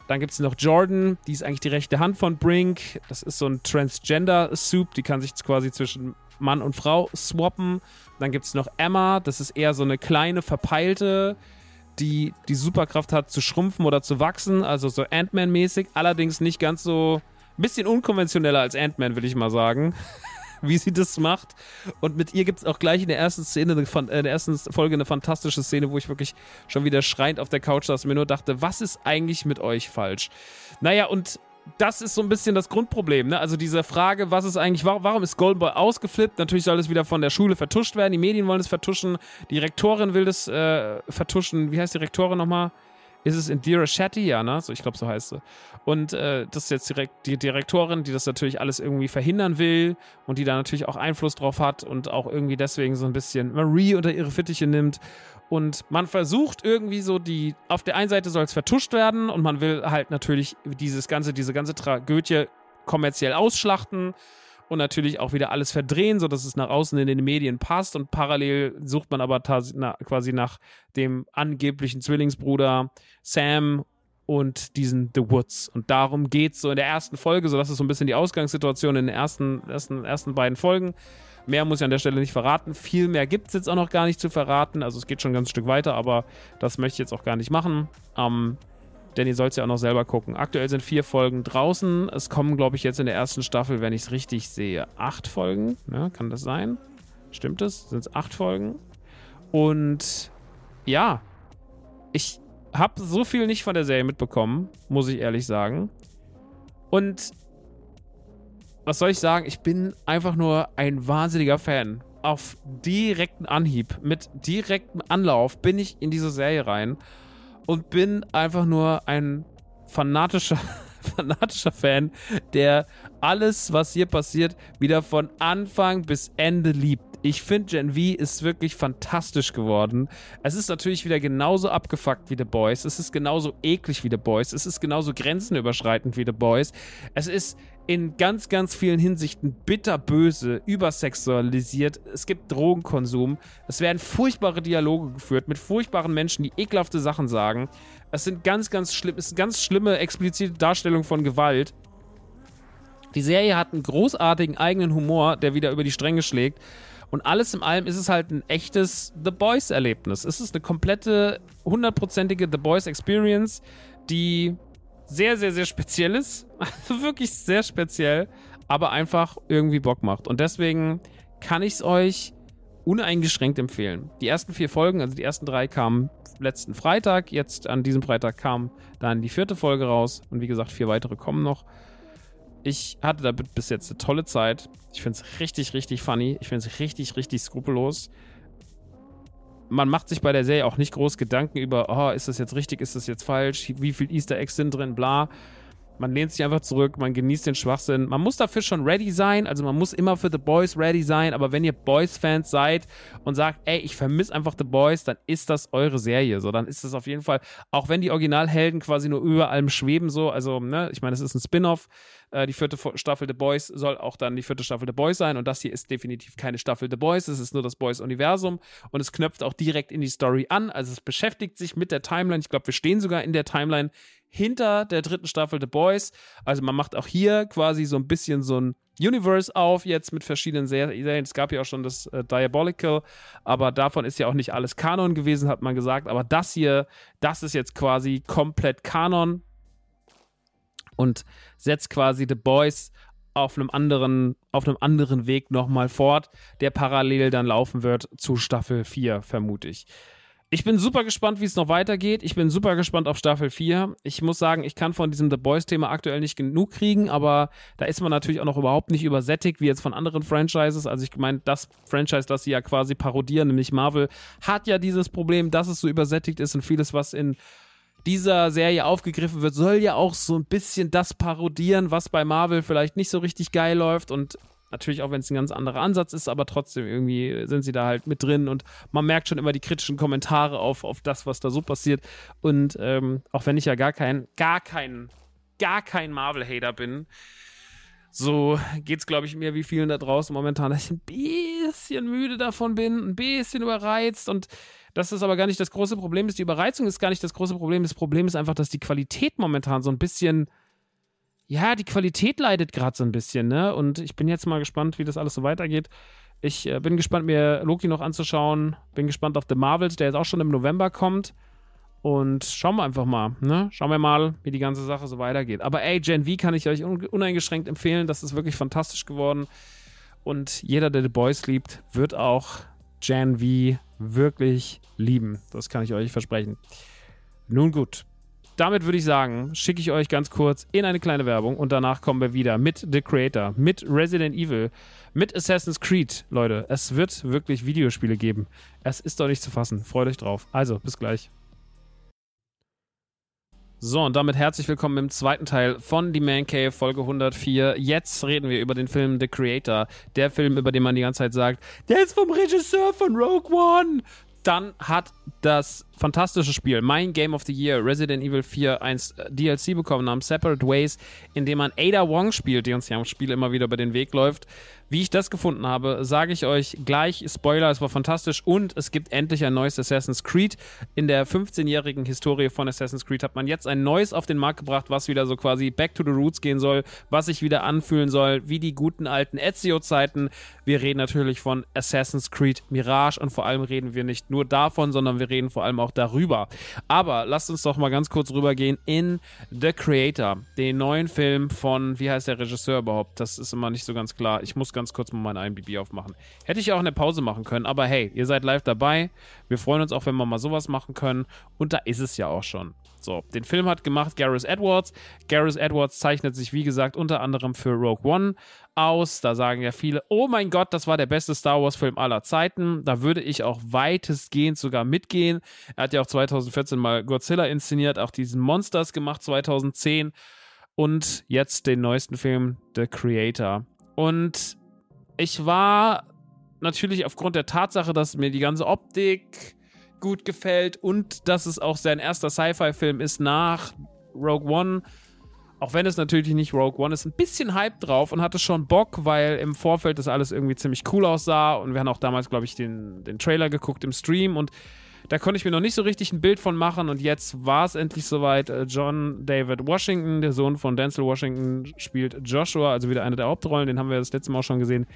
Speaker 1: Dann gibt es noch Jordan, die ist eigentlich die rechte Hand von Brink. Das ist so ein Transgender-Soup, die kann sich quasi zwischen Mann und Frau swappen. Dann gibt es noch Emma, das ist eher so eine kleine, verpeilte, die die Superkraft hat zu schrumpfen oder zu wachsen, also so Ant-Man-mäßig. Allerdings nicht ganz so, bisschen unkonventioneller als Ant-Man, will ich mal sagen. (laughs) wie sie das macht. Und mit ihr gibt es auch gleich in der ersten Szene, äh, in der ersten Folge eine fantastische Szene, wo ich wirklich schon wieder schreiend auf der Couch saß und mir nur dachte, was ist eigentlich mit euch falsch? Naja, und das ist so ein bisschen das Grundproblem. Ne? Also diese Frage, was ist eigentlich, warum, ist Golden Boy ausgeflippt? Natürlich soll es wieder von der Schule vertuscht werden. Die Medien wollen es vertuschen. Die Rektorin will das äh, vertuschen. Wie heißt die Rektorin nochmal? Ist es Indira Shetty? Ja, ne? So, ich glaube, so heißt sie. Und äh, das ist jetzt direkt die Direktorin, die das natürlich alles irgendwie verhindern will und die da natürlich auch Einfluss drauf hat und auch irgendwie deswegen so ein bisschen Marie unter ihre Fittiche nimmt. Und man versucht irgendwie so die, auf der einen Seite soll es vertuscht werden und man will halt natürlich dieses ganze, diese ganze Tragödie kommerziell ausschlachten und natürlich auch wieder alles verdrehen, sodass es nach außen in den Medien passt. Und parallel sucht man aber quasi nach dem angeblichen Zwillingsbruder Sam und diesen The Woods. Und darum geht es so in der ersten Folge, so das ist so ein bisschen die Ausgangssituation in den ersten, ersten, ersten beiden Folgen. Mehr muss ich an der Stelle nicht verraten. Viel mehr gibt es jetzt auch noch gar nicht zu verraten. Also es geht schon ein ganzes Stück weiter, aber das möchte ich jetzt auch gar nicht machen. Ähm, denn ihr sollt es ja auch noch selber gucken. Aktuell sind vier Folgen draußen. Es kommen, glaube ich, jetzt in der ersten Staffel, wenn ich es richtig sehe, acht Folgen. Ja, kann das sein? Stimmt es? Sind es acht Folgen? Und ja, ich habe so viel nicht von der Serie mitbekommen, muss ich ehrlich sagen. Und was soll ich sagen? Ich bin einfach nur ein wahnsinniger Fan. Auf direkten Anhieb, mit direktem Anlauf bin ich in diese Serie rein und bin einfach nur ein fanatischer, (laughs) fanatischer Fan, der alles, was hier passiert, wieder von Anfang bis Ende liebt. Ich finde, Gen V ist wirklich fantastisch geworden. Es ist natürlich wieder genauso abgefuckt wie The Boys. Es ist genauso eklig wie The Boys. Es ist genauso grenzenüberschreitend wie The Boys. Es ist in ganz, ganz vielen Hinsichten bitterböse, übersexualisiert. Es gibt Drogenkonsum. Es werden furchtbare Dialoge geführt mit furchtbaren Menschen, die ekelhafte Sachen sagen. Es sind ganz, ganz schlimm, es ist ganz schlimme, explizite Darstellung von Gewalt. Die Serie hat einen großartigen eigenen Humor, der wieder über die Stränge schlägt. Und alles in allem ist es halt ein echtes The Boys-Erlebnis. Es ist eine komplette, hundertprozentige The Boys Experience, die sehr, sehr, sehr speziell ist. (laughs) Also wirklich sehr speziell, aber einfach irgendwie Bock macht. Und deswegen kann ich es euch uneingeschränkt empfehlen. Die ersten vier Folgen, also die ersten drei, kamen letzten Freitag. Jetzt an diesem Freitag kam dann die vierte Folge raus. Und wie gesagt, vier weitere kommen noch. Ich hatte da bis jetzt eine tolle Zeit. Ich finde es richtig, richtig funny. Ich finde es richtig, richtig skrupellos. Man macht sich bei der Serie auch nicht groß Gedanken über, oh, ist das jetzt richtig, ist das jetzt falsch, wie viel Easter Eggs sind drin, bla. Man lehnt sich einfach zurück, man genießt den Schwachsinn. Man muss dafür schon ready sein, also man muss immer für The Boys ready sein, aber wenn ihr Boys-Fans seid und sagt, ey, ich vermisse einfach The Boys, dann ist das eure Serie. So, dann ist das auf jeden Fall, auch wenn die Originalhelden quasi nur über allem schweben, so, also, ne, ich meine, es ist ein Spin-off. Äh, die vierte Staffel The Boys soll auch dann die vierte Staffel The Boys sein und das hier ist definitiv keine Staffel The Boys, es ist nur das Boys-Universum und es knöpft auch direkt in die Story an, also es beschäftigt sich mit der Timeline. Ich glaube, wir stehen sogar in der Timeline hinter der dritten Staffel The Boys. Also man macht auch hier quasi so ein bisschen so ein Universe auf, jetzt mit verschiedenen Serien. Es gab ja auch schon das äh, Diabolical, aber davon ist ja auch nicht alles Kanon gewesen, hat man gesagt. Aber das hier, das ist jetzt quasi komplett Kanon und setzt quasi The Boys auf einem anderen, auf einem anderen Weg nochmal fort, der parallel dann laufen wird zu Staffel 4, vermute ich. Ich bin super gespannt, wie es noch weitergeht. Ich bin super gespannt auf Staffel 4. Ich muss sagen, ich kann von diesem The Boys-Thema aktuell nicht genug kriegen, aber da ist man natürlich auch noch überhaupt nicht übersättigt, wie jetzt von anderen Franchises. Also ich meine, das Franchise, das sie ja quasi parodieren, nämlich Marvel, hat ja dieses Problem, dass es so übersättigt ist und vieles, was in dieser Serie aufgegriffen wird, soll ja auch so ein bisschen das parodieren, was bei Marvel vielleicht nicht so richtig geil läuft und Natürlich auch, wenn es ein ganz anderer Ansatz ist, aber trotzdem irgendwie sind sie da halt mit drin und man merkt schon immer die kritischen Kommentare auf, auf das, was da so passiert. Und ähm, auch wenn ich ja gar kein, gar kein, gar kein Marvel-Hater bin, so geht es, glaube ich, mir wie vielen da draußen momentan, dass ich ein bisschen müde davon bin, ein bisschen überreizt und das aber gar nicht das große Problem ist. Die Überreizung ist gar nicht das große Problem. Das Problem ist einfach, dass die Qualität momentan so ein bisschen ja, die Qualität leidet gerade so ein bisschen, ne? Und ich bin jetzt mal gespannt, wie das alles so weitergeht. Ich äh, bin gespannt, mir Loki noch anzuschauen. Bin gespannt auf The Marvels, der jetzt auch schon im November kommt. Und schauen wir einfach mal, ne? Schauen wir mal, wie die ganze Sache so weitergeht. Aber ey, Gen V kann ich euch uneingeschränkt empfehlen. Das ist wirklich fantastisch geworden. Und jeder, der The Boys liebt, wird auch Gen V wirklich lieben. Das kann ich euch versprechen. Nun gut, damit würde ich sagen, schicke ich euch ganz kurz in eine kleine Werbung und danach kommen wir wieder mit The Creator, mit Resident Evil, mit Assassin's Creed. Leute, es wird wirklich Videospiele geben. Es ist doch nicht zu fassen. Freut euch drauf. Also, bis gleich. So, und damit herzlich willkommen im zweiten Teil von The Man Cave, Folge 104. Jetzt reden wir über den Film The Creator. Der Film, über den man die ganze Zeit sagt, der ist vom Regisseur von Rogue One. Dann hat das fantastische Spiel, mein Game of the Year, Resident Evil 4, ein DLC bekommen namens Separate Ways, in dem man Ada Wong spielt, die uns ja im Spiel immer wieder über den Weg läuft. Wie ich das gefunden habe, sage ich euch gleich. Spoiler, es war fantastisch und es gibt endlich ein neues Assassin's Creed. In der 15-jährigen Historie von Assassin's Creed hat man jetzt ein neues auf den Markt gebracht, was wieder so quasi back to the roots gehen soll, was sich wieder anfühlen soll, wie die guten alten Ezio-Zeiten. Wir reden natürlich von Assassin's Creed Mirage und vor allem reden wir nicht nur davon, sondern wir reden vor allem auch darüber. Aber lasst uns doch mal ganz kurz rübergehen in The Creator, den neuen Film von, wie heißt der Regisseur überhaupt? Das ist immer nicht so ganz klar. Ich muss ganz kurz mal mein IMDb aufmachen. Hätte ich auch eine Pause machen können, aber hey, ihr seid live dabei. Wir freuen uns auch, wenn wir mal sowas machen können. Und da ist es ja auch schon. So, den Film hat gemacht Gareth Edwards. Gareth Edwards zeichnet sich, wie gesagt, unter anderem für Rogue One aus. Da sagen ja viele, oh mein Gott, das war der beste Star Wars-Film aller Zeiten. Da würde ich auch weitestgehend sogar mitgehen. Er hat ja auch 2014 mal Godzilla inszeniert, auch diesen Monsters gemacht 2010 und jetzt den neuesten Film The Creator. Und ich war natürlich aufgrund der Tatsache, dass mir die ganze Optik gut gefällt und dass es auch sein erster Sci-Fi-Film ist nach Rogue One. Auch wenn es natürlich nicht Rogue One ist, ein bisschen Hype drauf und hatte schon Bock, weil im Vorfeld das alles irgendwie ziemlich cool aussah. Und wir haben auch damals, glaube ich, den, den Trailer geguckt im Stream und da konnte ich mir noch nicht so richtig ein Bild von machen. Und jetzt war es endlich soweit. Äh, John David Washington, der Sohn von Denzel Washington, spielt Joshua, also wieder eine der Hauptrollen. Den haben wir das letzte Mal auch schon gesehen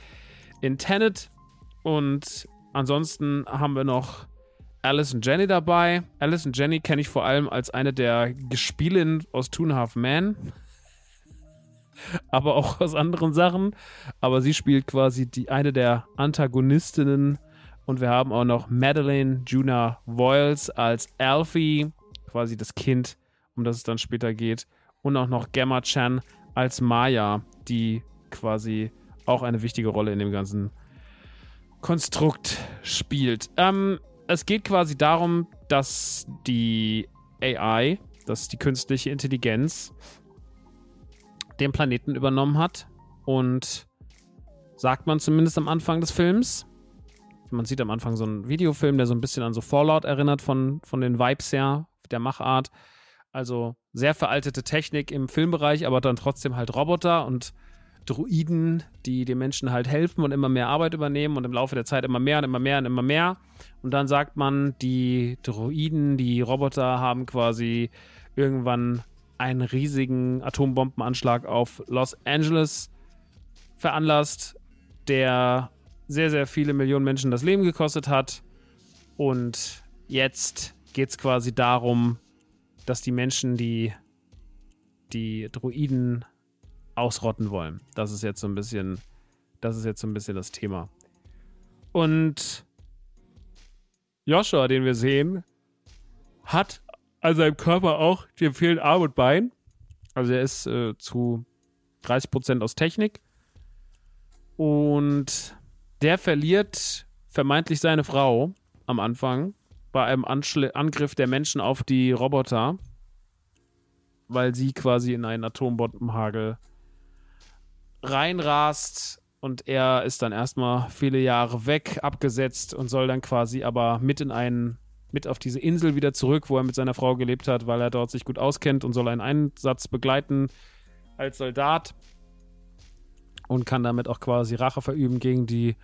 Speaker 1: in Tenet. Und ansonsten haben wir noch Alice und Jenny dabei. Alice und Jenny kenne ich vor allem als eine der Gespielinnen aus Two and a Half Men. (laughs) Aber auch aus anderen Sachen. Aber sie spielt quasi die eine der Antagonistinnen Und wir haben auch noch Madeleine Juna Voiles als Alfie, quasi das Kind, um das es dann später geht. Und auch noch Gemma Chan als Maya, die quasi auch eine wichtige Rolle in dem ganzen Konstrukt spielt. Ähm, es geht quasi darum, dass die AI, dass die künstliche Intelligenz den Planeten übernommen hat und sagt man zumindest am Anfang des Films. Man sieht am Anfang so einen Videofilm, der so ein bisschen an so Fallout erinnert von, von den Vibes her, der Machart. Also sehr veraltete Technik im Filmbereich, aber dann trotzdem halt Roboter und Druiden, die den Menschen halt helfen und immer mehr Arbeit übernehmen und im Laufe der Zeit immer mehr und immer mehr und immer mehr. Und dann sagt man, die Druiden, die Roboter haben quasi irgendwann einen riesigen Atombombenanschlag auf Los Angeles veranlasst, der sehr, sehr viele Millionen Menschen das Leben gekostet hat. Und jetzt geht es quasi darum, dass die Menschen, die die Druiden ausrotten wollen. Das ist jetzt so ein bisschen, das ist jetzt so ein bisschen das Thema. Und Joshua, den wir sehen, hat an seinem Körper auch den fehlen Arm und Bein. Also er ist äh, zu 30% aus Technik. Und der verliert vermeintlich seine Frau am Anfang bei einem Anschl Angriff der Menschen auf die Roboter, weil sie quasi in einen Atombombenhagel reinrast und er ist dann erstmal viele Jahre weg, abgesetzt und soll dann quasi aber mit in einen, mit auf diese Insel wieder zurück, wo er mit seiner Frau gelebt hat, weil er dort sich gut auskennt und soll einen Einsatz begleiten als Soldat und kann damit auch quasi Rache verüben gegen die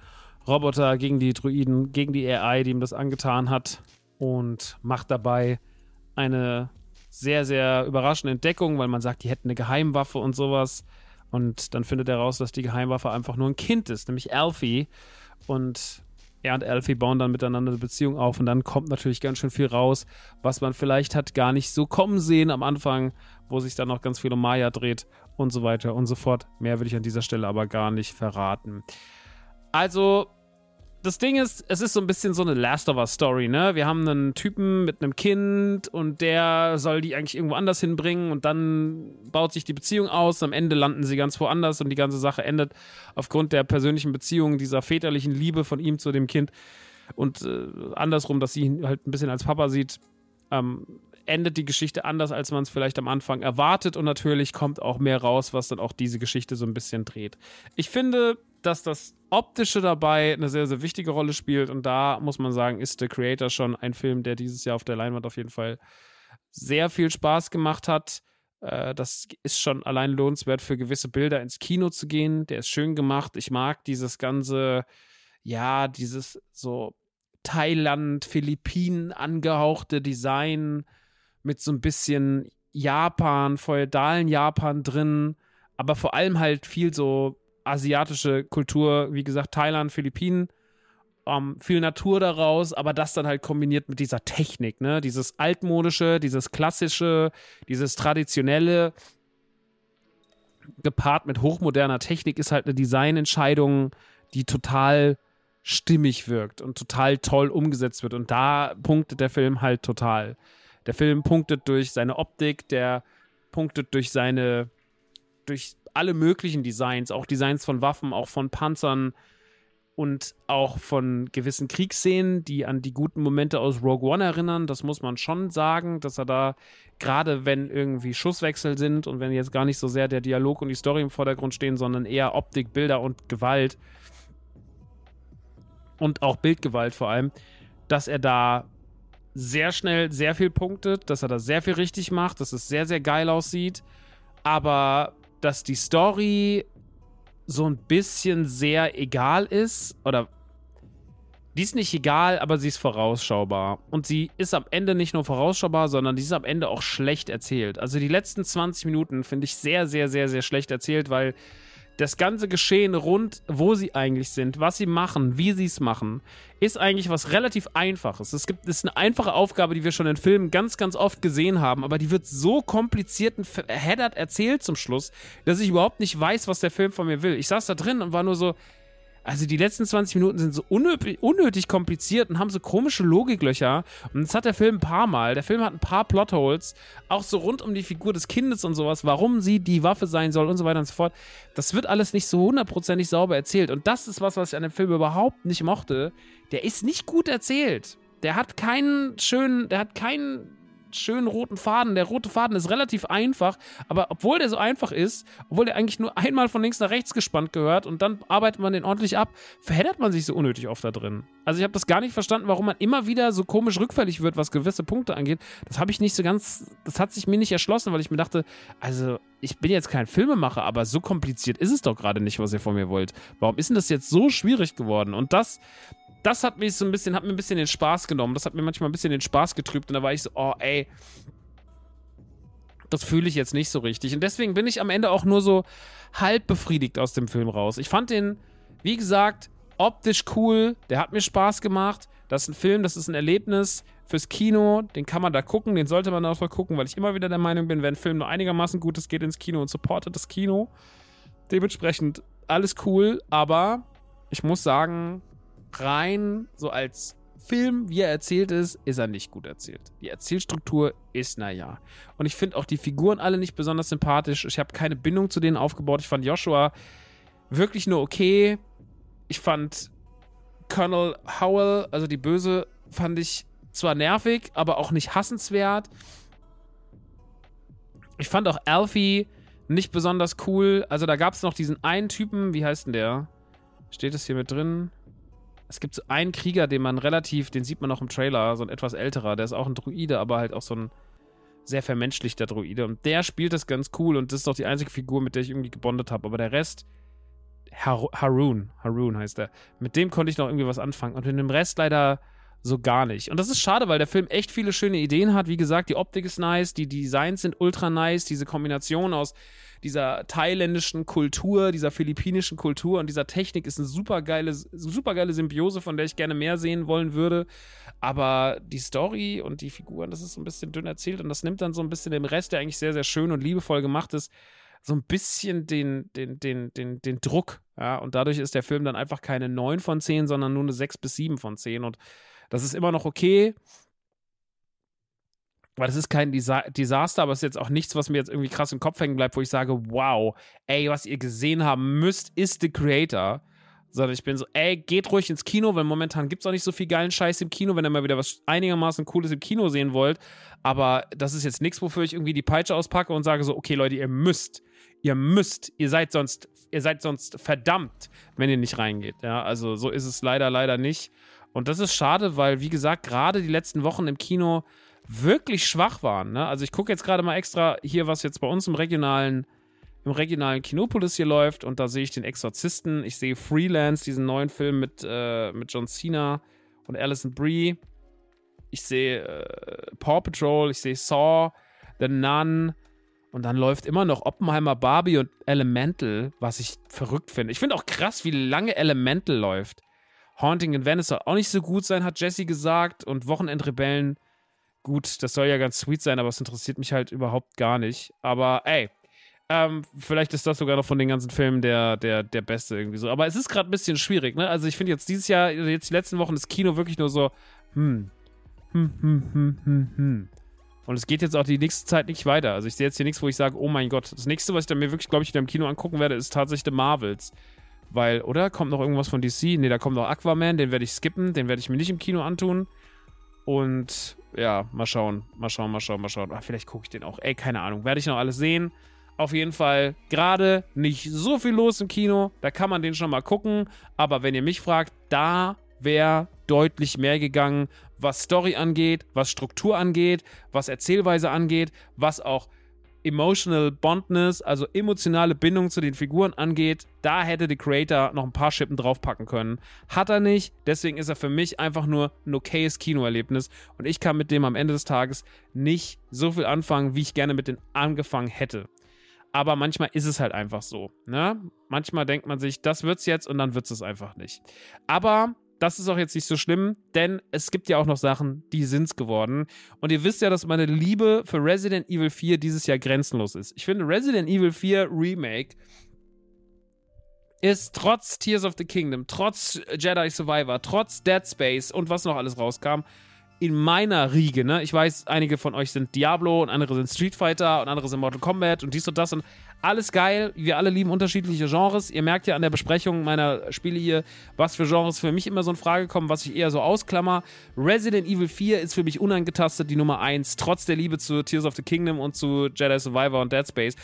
Speaker 1: Roboter, gegen die Druiden, gegen die AI, die ihm das angetan hat und macht dabei eine sehr, sehr überraschende Entdeckung, weil man sagt, die hätten eine Geheimwaffe und sowas. Und dann findet er raus, dass die Geheimwaffe einfach nur ein Kind ist, nämlich Alfie. Und er und Alfie bauen dann miteinander eine Beziehung auf und dann kommt natürlich ganz schön viel raus, was man vielleicht hat gar nicht so kommen sehen am Anfang, wo sich dann noch ganz viel um Maya dreht und so weiter und so fort. Mehr will ich an dieser Stelle aber gar nicht verraten. Also, das Ding ist, es ist so ein bisschen so eine Last of Us Story, ne? Wir haben einen Typen mit einem Kind und der soll die eigentlich irgendwo anders hinbringen und dann baut sich die Beziehung aus. Am Ende landen sie ganz woanders und die ganze Sache endet aufgrund der persönlichen Beziehung, dieser väterlichen Liebe von ihm zu dem Kind und äh, andersrum, dass sie ihn halt ein bisschen als Papa sieht. Ähm, endet die Geschichte anders, als man es vielleicht am Anfang erwartet und natürlich kommt auch mehr raus, was dann auch diese Geschichte so ein bisschen dreht. Ich finde, dass das Optische dabei eine sehr, sehr wichtige Rolle spielt. Und da muss man sagen, ist The Creator schon ein Film, der dieses Jahr auf der Leinwand auf jeden Fall sehr viel Spaß gemacht hat. Äh, das ist schon allein lohnenswert für gewisse Bilder ins Kino zu gehen. Der ist schön gemacht. Ich mag dieses ganze, ja, dieses so Thailand, Philippinen angehauchte Design mit so ein bisschen Japan, feudalen Japan drin, aber vor allem halt viel so asiatische Kultur, wie gesagt, Thailand, Philippinen, ähm, viel Natur daraus, aber das dann halt kombiniert mit dieser Technik, ne? Dieses altmodische, dieses klassische, dieses traditionelle, gepaart mit hochmoderner Technik, ist halt eine Designentscheidung, die total stimmig wirkt und total toll umgesetzt wird. Und da punktet der Film halt total. Der Film punktet durch seine Optik, der punktet durch seine, durch alle möglichen Designs, auch Designs von Waffen, auch von Panzern und auch von gewissen Kriegsszenen, die an die guten Momente aus Rogue One erinnern. Das muss man schon sagen, dass er da, gerade wenn irgendwie Schusswechsel sind und wenn jetzt gar nicht so sehr der Dialog und die Story im Vordergrund stehen, sondern eher Optik, Bilder und Gewalt und auch Bildgewalt vor allem, dass er da sehr schnell sehr viel punktet, dass er da sehr viel richtig macht, dass es sehr, sehr geil aussieht. Aber dass die Story so ein bisschen sehr egal ist oder die ist nicht egal, aber sie ist vorausschaubar. Und sie ist am Ende nicht nur vorausschaubar, sondern die ist am Ende auch schlecht erzählt. Also die letzten 20 Minuten finde ich sehr, sehr, sehr, sehr schlecht erzählt, weil das ganze Geschehen rund, wo sie eigentlich sind, was sie machen, wie sie es machen, ist eigentlich was relativ Einfaches. Es gibt, ist eine einfache Aufgabe, die wir schon in Filmen ganz, ganz oft gesehen haben, aber die wird so kompliziert und verheddert erzählt zum Schluss, dass ich überhaupt nicht weiß, was der Film von mir will. Ich saß da drin und war nur so, Also die letzten 20 Minuten sind so unnötig, kompliziert und haben so komische Logiklöcher. Und das hat der Film ein paar Mal. Der Film hat ein paar Plotholes, auch so rund um die Figur des Kindes und sowas, warum sie die Waffe sein soll und so weiter und so fort. Das wird alles nicht so hundertprozentig sauber erzählt. Und das ist was, was ich an dem Film überhaupt nicht mochte. Der ist nicht gut erzählt. Der hat keinen schönen, der hat keinen schönen roten Faden. Der rote Faden ist relativ einfach, aber obwohl der so einfach ist, obwohl der eigentlich nur einmal von links nach rechts gespannt gehört und dann arbeitet man den ordentlich ab, verheddert man sich so unnötig oft da drin. Also ich habe das gar nicht verstanden, warum man immer wieder so komisch rückfällig wird, was gewisse Punkte angeht. Das habe ich nicht so ganz, das hat sich mir nicht erschlossen, weil ich mir dachte, also ich bin jetzt kein Filmemacher, aber so kompliziert ist es doch gerade nicht, was ihr von mir wollt. Warum ist denn das jetzt so schwierig geworden? Und das, das hat mich so ein bisschen, hat mir ein bisschen den Spaß genommen. Das hat mir manchmal ein bisschen den Spaß getrübt. Und da war ich so, oh, ey, das fühle ich jetzt nicht so richtig. Und deswegen bin ich am Ende auch nur so halb befriedigt aus dem Film raus. Ich fand den, wie gesagt, optisch cool. Der hat mir Spaß gemacht. Das ist ein Film, das ist ein Erlebnis fürs Kino. Den kann man da gucken, den sollte man auch mal gucken, weil ich immer wieder der Meinung bin, wenn ein Film nur einigermaßen gut ist, geht ins Kino und supportet das Kino. Dementsprechend alles cool, aber ich muss sagen, rein so als Film, wie er erzählt ist, ist er nicht gut erzählt. Die Erzählstruktur ist naja. Und ich finde auch die Figuren alle nicht besonders sympathisch. Ich habe keine Bindung zu denen aufgebaut. Ich fand Joshua wirklich nur okay. Ich fand Colonel Howell, also die Böse, fand ich zwar nervig, aber auch nicht hassenswert. Ich fand auch Alfie nicht besonders cool. Also da gab es noch diesen einen Typen, wie heißt denn der? Steht es hier mit drin? Es gibt so einen Krieger, den man relativ, den sieht man auch im Trailer, so ein etwas älterer, der ist auch ein Druide, aber halt auch so ein sehr vermenschlichter Druide. Und der spielt das ganz cool und das ist auch die einzige Figur, mit der ich irgendwie gebondet habe. Aber der Rest, Har Haroon, Haroon heißt der. Mit dem konnte ich noch irgendwie was anfangen. Und mit dem Rest leider so gar nicht. Und das ist schade, weil der Film echt viele schöne Ideen hat. Wie gesagt, die Optik ist nice, die Designs sind ultra nice, diese Kombination aus dieser thailändischen Kultur, dieser philippinischen Kultur und dieser Technik ist eine super geile, super geile Symbiose, von der ich gerne mehr sehen wollen würde. Aber die Story und die Figuren, das ist so ein bisschen dünn erzählt und das nimmt dann so ein bisschen dem Rest, der eigentlich sehr, sehr schön und liebevoll gemacht ist, so ein bisschen den, den, den, den, den Druck. Ja, und dadurch ist der Film dann einfach keine 9 von 10, sondern nur eine 6 bis 7 von 10. Und das ist immer noch okay weil das ist kein Desa Desaster, aber es ist jetzt auch nichts, was mir jetzt irgendwie krass im Kopf hängen bleibt, wo ich sage, wow, ey, was ihr gesehen haben müsst, ist The Creator. Sondern ich bin so, ey, geht ruhig ins Kino, weil momentan gibt es auch nicht so viel geilen Scheiß im Kino, wenn ihr mal wieder was einigermaßen Cooles im Kino sehen wollt. Aber das ist jetzt nichts, wofür ich irgendwie die Peitsche auspacke und sage so, okay, Leute, ihr müsst, ihr müsst, ihr seid sonst, ihr seid sonst verdammt, wenn ihr nicht reingeht. Ja, also so ist es leider, leider nicht. Und das ist schade, weil, wie gesagt, gerade die letzten Wochen im Kino wirklich schwach waren. Ne? Also ich gucke jetzt gerade mal extra hier, was jetzt bei uns im regionalen, im regionalen Kinopolis hier läuft und da sehe ich den Exorzisten, ich sehe Freelance, diesen neuen Film mit, äh, mit John Cena und Alison Brie. Ich sehe äh, Paw Patrol, ich sehe Saw, The Nun und dann läuft immer noch Oppenheimer, Barbie und Elemental, was ich verrückt finde. Ich finde auch krass, wie lange Elemental läuft. Haunting in Venice soll auch nicht so gut sein, hat Jesse gesagt. Und Wochenendrebellen gut, das soll ja ganz sweet sein, aber es interessiert mich halt überhaupt gar nicht. Aber ey, ähm, vielleicht ist das sogar noch von den ganzen Filmen der, der, der beste irgendwie so. Aber es ist gerade ein bisschen schwierig, ne? Also ich finde jetzt dieses Jahr, jetzt die letzten Wochen das Kino wirklich nur so, hm, hm, hm, hm, hm, hm. Und es geht jetzt auch die nächste Zeit nicht weiter. Also ich sehe jetzt hier nichts, wo ich sage, oh mein Gott, das nächste, was ich dann mir wirklich, glaube ich, wieder im Kino angucken werde, ist tatsächlich The Marvels. Weil, oder? Kommt noch irgendwas von DC? Ne, da kommt noch Aquaman, den werde ich skippen, den werde ich mir nicht im Kino antun. Und ja, mal schauen, mal schauen, mal schauen, mal schauen. Ach, vielleicht gucke ich den auch. Ey, keine Ahnung. Werde ich noch alles sehen. Auf jeden Fall gerade nicht so viel los im Kino. Da kann man den schon mal gucken. Aber wenn ihr mich fragt, da wäre deutlich mehr gegangen, was Story angeht, was Struktur angeht, was Erzählweise angeht, was auch Emotional Bondness, also emotionale Bindung zu den Figuren angeht, da hätte der Creator noch ein paar Schippen draufpacken können. Hat er nicht, deswegen ist er für mich einfach nur ein okayes Kinoerlebnis und ich kann mit dem am Ende des Tages nicht so viel anfangen, wie ich gerne mit dem angefangen hätte. Aber manchmal ist es halt einfach so. Ne? Manchmal denkt man sich, das wird's jetzt und dann wird's es einfach nicht. Aber das ist auch jetzt nicht so schlimm, denn es gibt ja auch noch Sachen, die sind's geworden. Und ihr wisst ja, dass meine Liebe für Resident Evil 4 dieses Jahr grenzenlos ist. Ich finde Resident Evil 4 Remake ist trotz Tears of the Kingdom, trotz Jedi Survivor, trotz Dead Space und was noch alles rauskam, in meiner Riege, ne? Ich weiß, einige von euch sind Diablo und andere sind Street Fighter und andere sind Mortal Kombat und dies und das und alles geil. Wir alle lieben unterschiedliche Genres. Ihr merkt ja an der Besprechung meiner Spiele hier, was für Genres für mich immer so in Frage kommen, was ich eher so ausklammer. Resident Evil 4 ist für mich unangetastet die Nummer 1, trotz der Liebe zu Tears of the Kingdom und zu Jedi Survivor und Dead Space.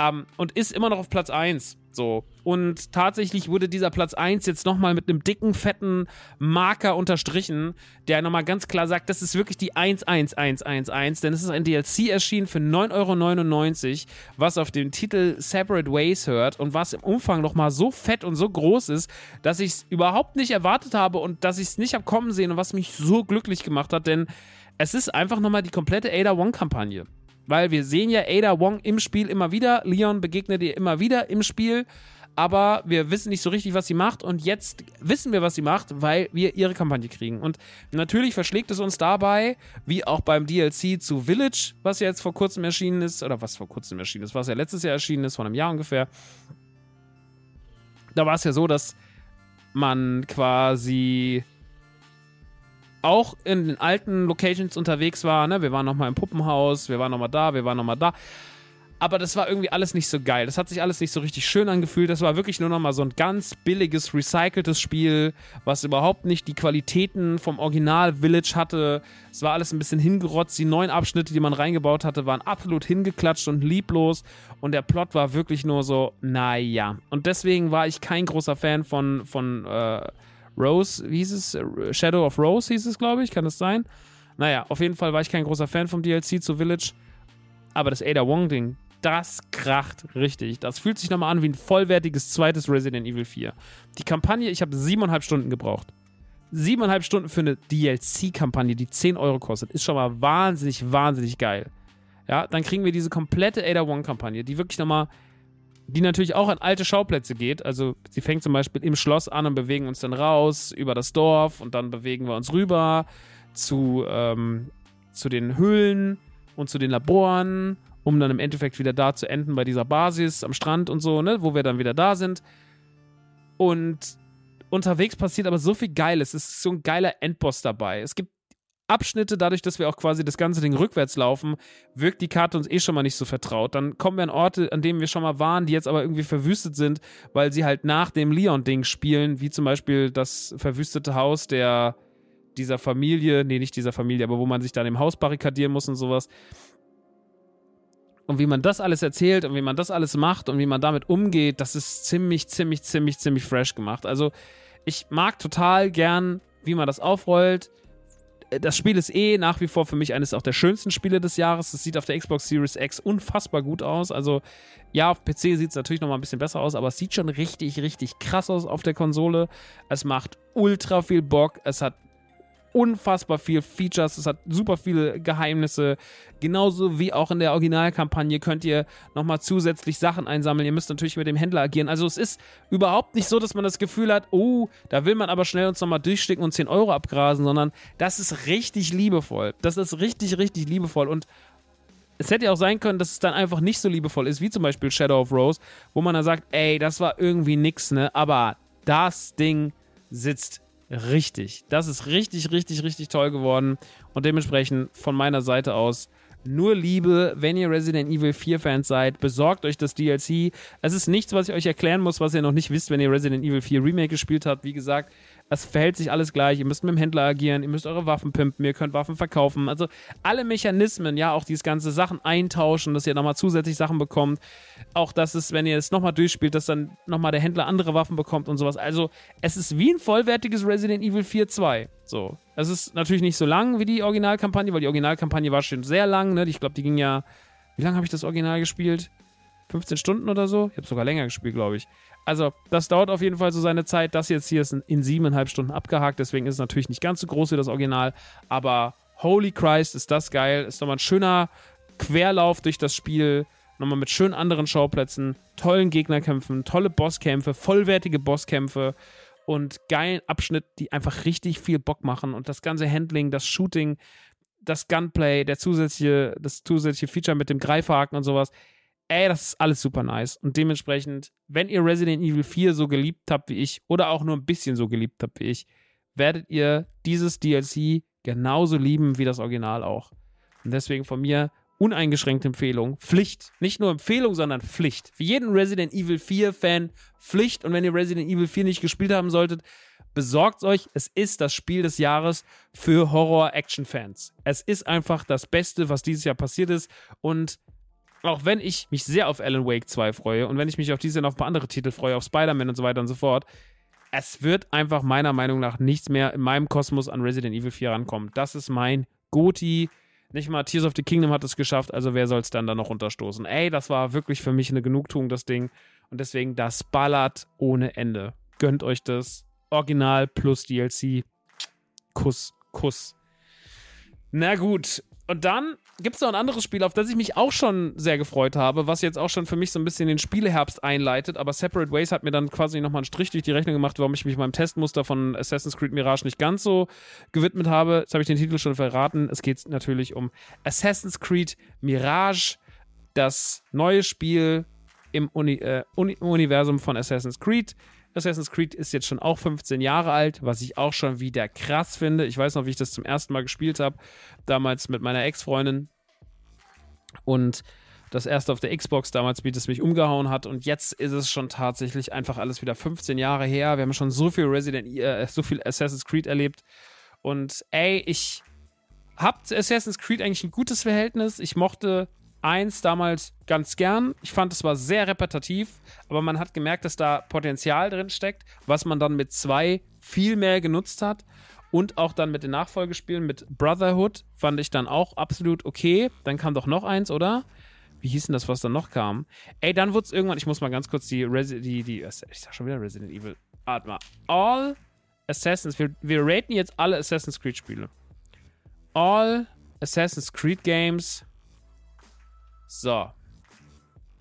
Speaker 1: Ähm, und ist immer noch auf Platz 1. So. Und tatsächlich wurde dieser Platz 1 jetzt nochmal mit einem dicken, fetten Marker unterstrichen, der nochmal ganz klar sagt, das ist wirklich die 11111, denn es ist ein DLC erschienen für 9,99 Euro, was auf dem Titel Separate Ways hört und was im Umfang nochmal so fett und so groß ist, dass ich es überhaupt nicht erwartet habe und dass ich es nicht habe kommen sehen und was mich so glücklich gemacht hat, denn es ist einfach nochmal die komplette Ada Wong-Kampagne. Weil wir sehen ja Ada Wong im Spiel immer wieder. Leon begegnet ihr immer wieder im Spiel. Aber wir wissen nicht so richtig, was sie macht. Und jetzt wissen wir, was sie macht, weil wir ihre Kampagne kriegen. Und natürlich verschlägt es uns dabei, wie auch beim DLC zu Village, was ja jetzt vor kurzem erschienen ist, oder was vor kurzem erschienen ist, was ja letztes Jahr erschienen ist, vor einem Jahr ungefähr. Da war es ja so, dass man quasi auch in den alten Locations unterwegs war. Ne? Wir waren nochmal im Puppenhaus, wir waren nochmal da, wir waren nochmal da. Aber das war irgendwie alles nicht so geil. Das hat sich alles nicht so richtig schön angefühlt. Das war wirklich nur nochmal so ein ganz billiges, recyceltes Spiel, was überhaupt nicht die Qualitäten vom Original Village hatte. Es war alles ein bisschen hingerotzt. Die neuen Abschnitte, die man reingebaut hatte, waren absolut hingeklatscht und lieblos. Und der Plot war wirklich nur so, naja. Und deswegen war ich kein großer Fan von, von äh, Rose, wie hieß es? Shadow of Rose hieß es, glaube ich. Kann das sein? Naja, auf jeden Fall war ich kein großer Fan vom DLC zu Village. Aber das Ada Wong-Ding, das kracht richtig. Das fühlt sich nochmal an wie ein vollwertiges zweites Resident Evil 4. Die Kampagne, ich habe siebeneinhalb Stunden gebraucht. Siebeneinhalb Stunden für eine DLC-Kampagne, die 10 Euro kostet, ist schon mal wahnsinnig, wahnsinnig geil. Ja, dann kriegen wir diese komplette Ada Wong-Kampagne, die wirklich nochmal die natürlich auch an alte Schauplätze geht. Also sie fängt zum Beispiel im Schloss an und bewegen uns dann raus über das Dorf und dann bewegen wir uns rüber zu, ähm, zu den Höhlen und zu den Laboren, um dann im Endeffekt wieder da zu enden bei dieser Basis am Strand und so, ne, wo wir dann wieder da sind. Und unterwegs passiert aber so viel Geiles. Es ist so ein geiler Endboss dabei. Es gibt Abschnitte, dadurch, dass wir auch quasi das ganze Ding rückwärts laufen, wirkt die Karte uns eh schon mal nicht so vertraut. Dann kommen wir an Orte, an denen wir schon mal waren, die jetzt aber irgendwie verwüstet sind, weil sie halt nach dem Leon-Ding spielen, wie zum Beispiel das verwüstete Haus der dieser Familie, nee, nicht dieser Familie, aber wo man sich dann im Haus barrikadieren muss und sowas. Und wie man das alles erzählt und wie man das alles macht und wie man damit umgeht, das ist ziemlich, ziemlich, ziemlich, ziemlich fresh gemacht. Also ich mag total gern, wie man das aufrollt das Spiel ist eh nach wie vor für mich eines auch der schönsten Spiele des Jahres. Es sieht auf der Xbox Series X unfassbar gut aus. Also, ja, auf PC sieht es natürlich noch mal ein bisschen besser aus, aber es sieht schon richtig, richtig krass aus auf der Konsole. Es macht ultra viel Bock. Es hat unfassbar viel Features, es hat super viele Geheimnisse. Genauso wie auch in der Originalkampagne könnt ihr nochmal zusätzlich Sachen einsammeln. Ihr müsst natürlich mit dem Händler agieren. Also es ist überhaupt nicht so, dass man das Gefühl hat, oh, da will man aber schnell uns nochmal durchstecken und 10 Euro abgrasen, sondern das ist richtig liebevoll. Das ist richtig, richtig liebevoll. Und es hätte ja auch sein können, dass es dann einfach nicht so liebevoll ist, wie zum Beispiel Shadow of Rose, wo man dann sagt, ey, das war irgendwie nix, ne? Aber das Ding sitzt richtig. Das ist richtig, richtig, richtig toll geworden. Und dementsprechend von meiner Seite aus nur Liebe, wenn ihr Resident Evil 4 Fans seid, besorgt euch das DLC. Es ist nichts, was ich euch erklären muss, was ihr noch nicht wisst, wenn ihr Resident Evil 4 Remake gespielt habt. Wie gesagt, es verhält sich alles gleich. Ihr müsst mit dem Händler agieren, ihr müsst eure Waffen pimpen, ihr könnt Waffen verkaufen. Also alle Mechanismen, ja, auch diese ganze Sachen eintauschen, dass ihr nochmal zusätzlich Sachen bekommt. Auch dass es, wenn ihr es nochmal durchspielt, dass dann nochmal der Händler andere Waffen bekommt und sowas. Also es ist wie ein vollwertiges Resident Evil 4 2. So. Es ist natürlich nicht so lang wie die Originalkampagne, weil die Originalkampagne war schon sehr lang. Ne? Ich glaube, die ging ja. Wie lange habe ich das Original gespielt? 15 Stunden oder so? Ich habe sogar länger gespielt, glaube ich. Also, das dauert auf jeden Fall so seine Zeit. Das jetzt hier ist in siebeneinhalb Stunden abgehakt, deswegen ist es natürlich nicht ganz so groß wie das Original. Aber holy Christ, ist das geil. Ist nochmal ein schöner Querlauf durch das Spiel. Nochmal mit schönen anderen Schauplätzen, tollen Gegnerkämpfen, tolle Bosskämpfe, vollwertige Bosskämpfe und geilen Abschnitt, die einfach richtig viel Bock machen. Und das ganze Handling, das Shooting, das Gunplay, der zusätzliche, das zusätzliche Feature mit dem Greifhaken und sowas ey, das ist alles super nice. Und dementsprechend, wenn ihr Resident Evil 4 so geliebt habt wie ich oder auch nur ein bisschen so geliebt habt wie ich, werdet ihr dieses DLC genauso lieben wie das Original auch. Und deswegen von mir uneingeschränkte Empfehlung, Pflicht. Nicht nur Empfehlung, sondern Pflicht. Für jeden Resident Evil 4-Fan Pflicht. Und wenn ihr Resident Evil 4 nicht gespielt haben solltet, besorgt euch. Es ist das Spiel des Jahres für Horror-Action-Fans. Es ist einfach das Beste, was dieses Jahr passiert ist. Und auch wenn ich mich sehr auf Alan Wake 2 freue und wenn ich mich auf diese und auf ein paar andere Titel freue, auf Spider-Man und so weiter und so fort, es wird einfach meiner Meinung nach nichts mehr in meinem Kosmos an Resident Evil 4 rankommen. Das ist mein Goti. Nicht mal Tears of the Kingdom hat es geschafft, also wer soll es dann da noch unterstoßen? Ey, das war wirklich für mich eine Genugtuung, das Ding. Und deswegen, das ballert ohne Ende. Gönnt euch das. Original plus DLC. Kuss, Kuss. Na gut, und dann gibt es noch ein anderes Spiel, auf das ich mich auch schon sehr gefreut habe, was jetzt auch schon für mich so ein bisschen den Spieleherbst einleitet. Aber Separate Ways hat mir dann quasi nochmal einen Strich durch die Rechnung gemacht, warum ich mich meinem Testmuster von Assassin's Creed Mirage nicht ganz so gewidmet habe. Jetzt habe ich den Titel schon verraten. Es geht natürlich um Assassin's Creed Mirage, das neue Spiel im Uni äh, Uni Universum von Assassin's Creed. Assassin's Creed ist jetzt schon auch 15 Jahre alt, was ich auch schon wieder krass finde. Ich weiß noch, wie ich das zum ersten Mal gespielt habe, damals mit meiner Ex-Freundin. Und das erste auf der Xbox damals, wie das mich umgehauen hat. Und jetzt ist es schon tatsächlich einfach alles wieder 15 Jahre her. Wir haben schon so viel Resident, äh, so viel Assassin's Creed erlebt. Und ey, ich hab zu Assassin's Creed eigentlich ein gutes Verhältnis. Ich mochte 1 damals ganz gern. Ich fand, es war sehr repetitiv, aber man hat gemerkt, dass da Potenzial drin steckt, was man dann mit 2 viel mehr genutzt hat. Und auch dann mit den Nachfolgespielen, mit Brotherhood, fand ich dann auch absolut okay. Dann kam doch noch eins, oder? Wie hieß denn das, was dann noch kam? Ey, dann wurde es irgendwann, ich muss mal ganz kurz die, Resi die, die, ich sag schon wieder Resident Evil. Mal. All Assassins, wir, wir raten jetzt alle Assassin's Creed Spiele. All Assassin's Creed Games so.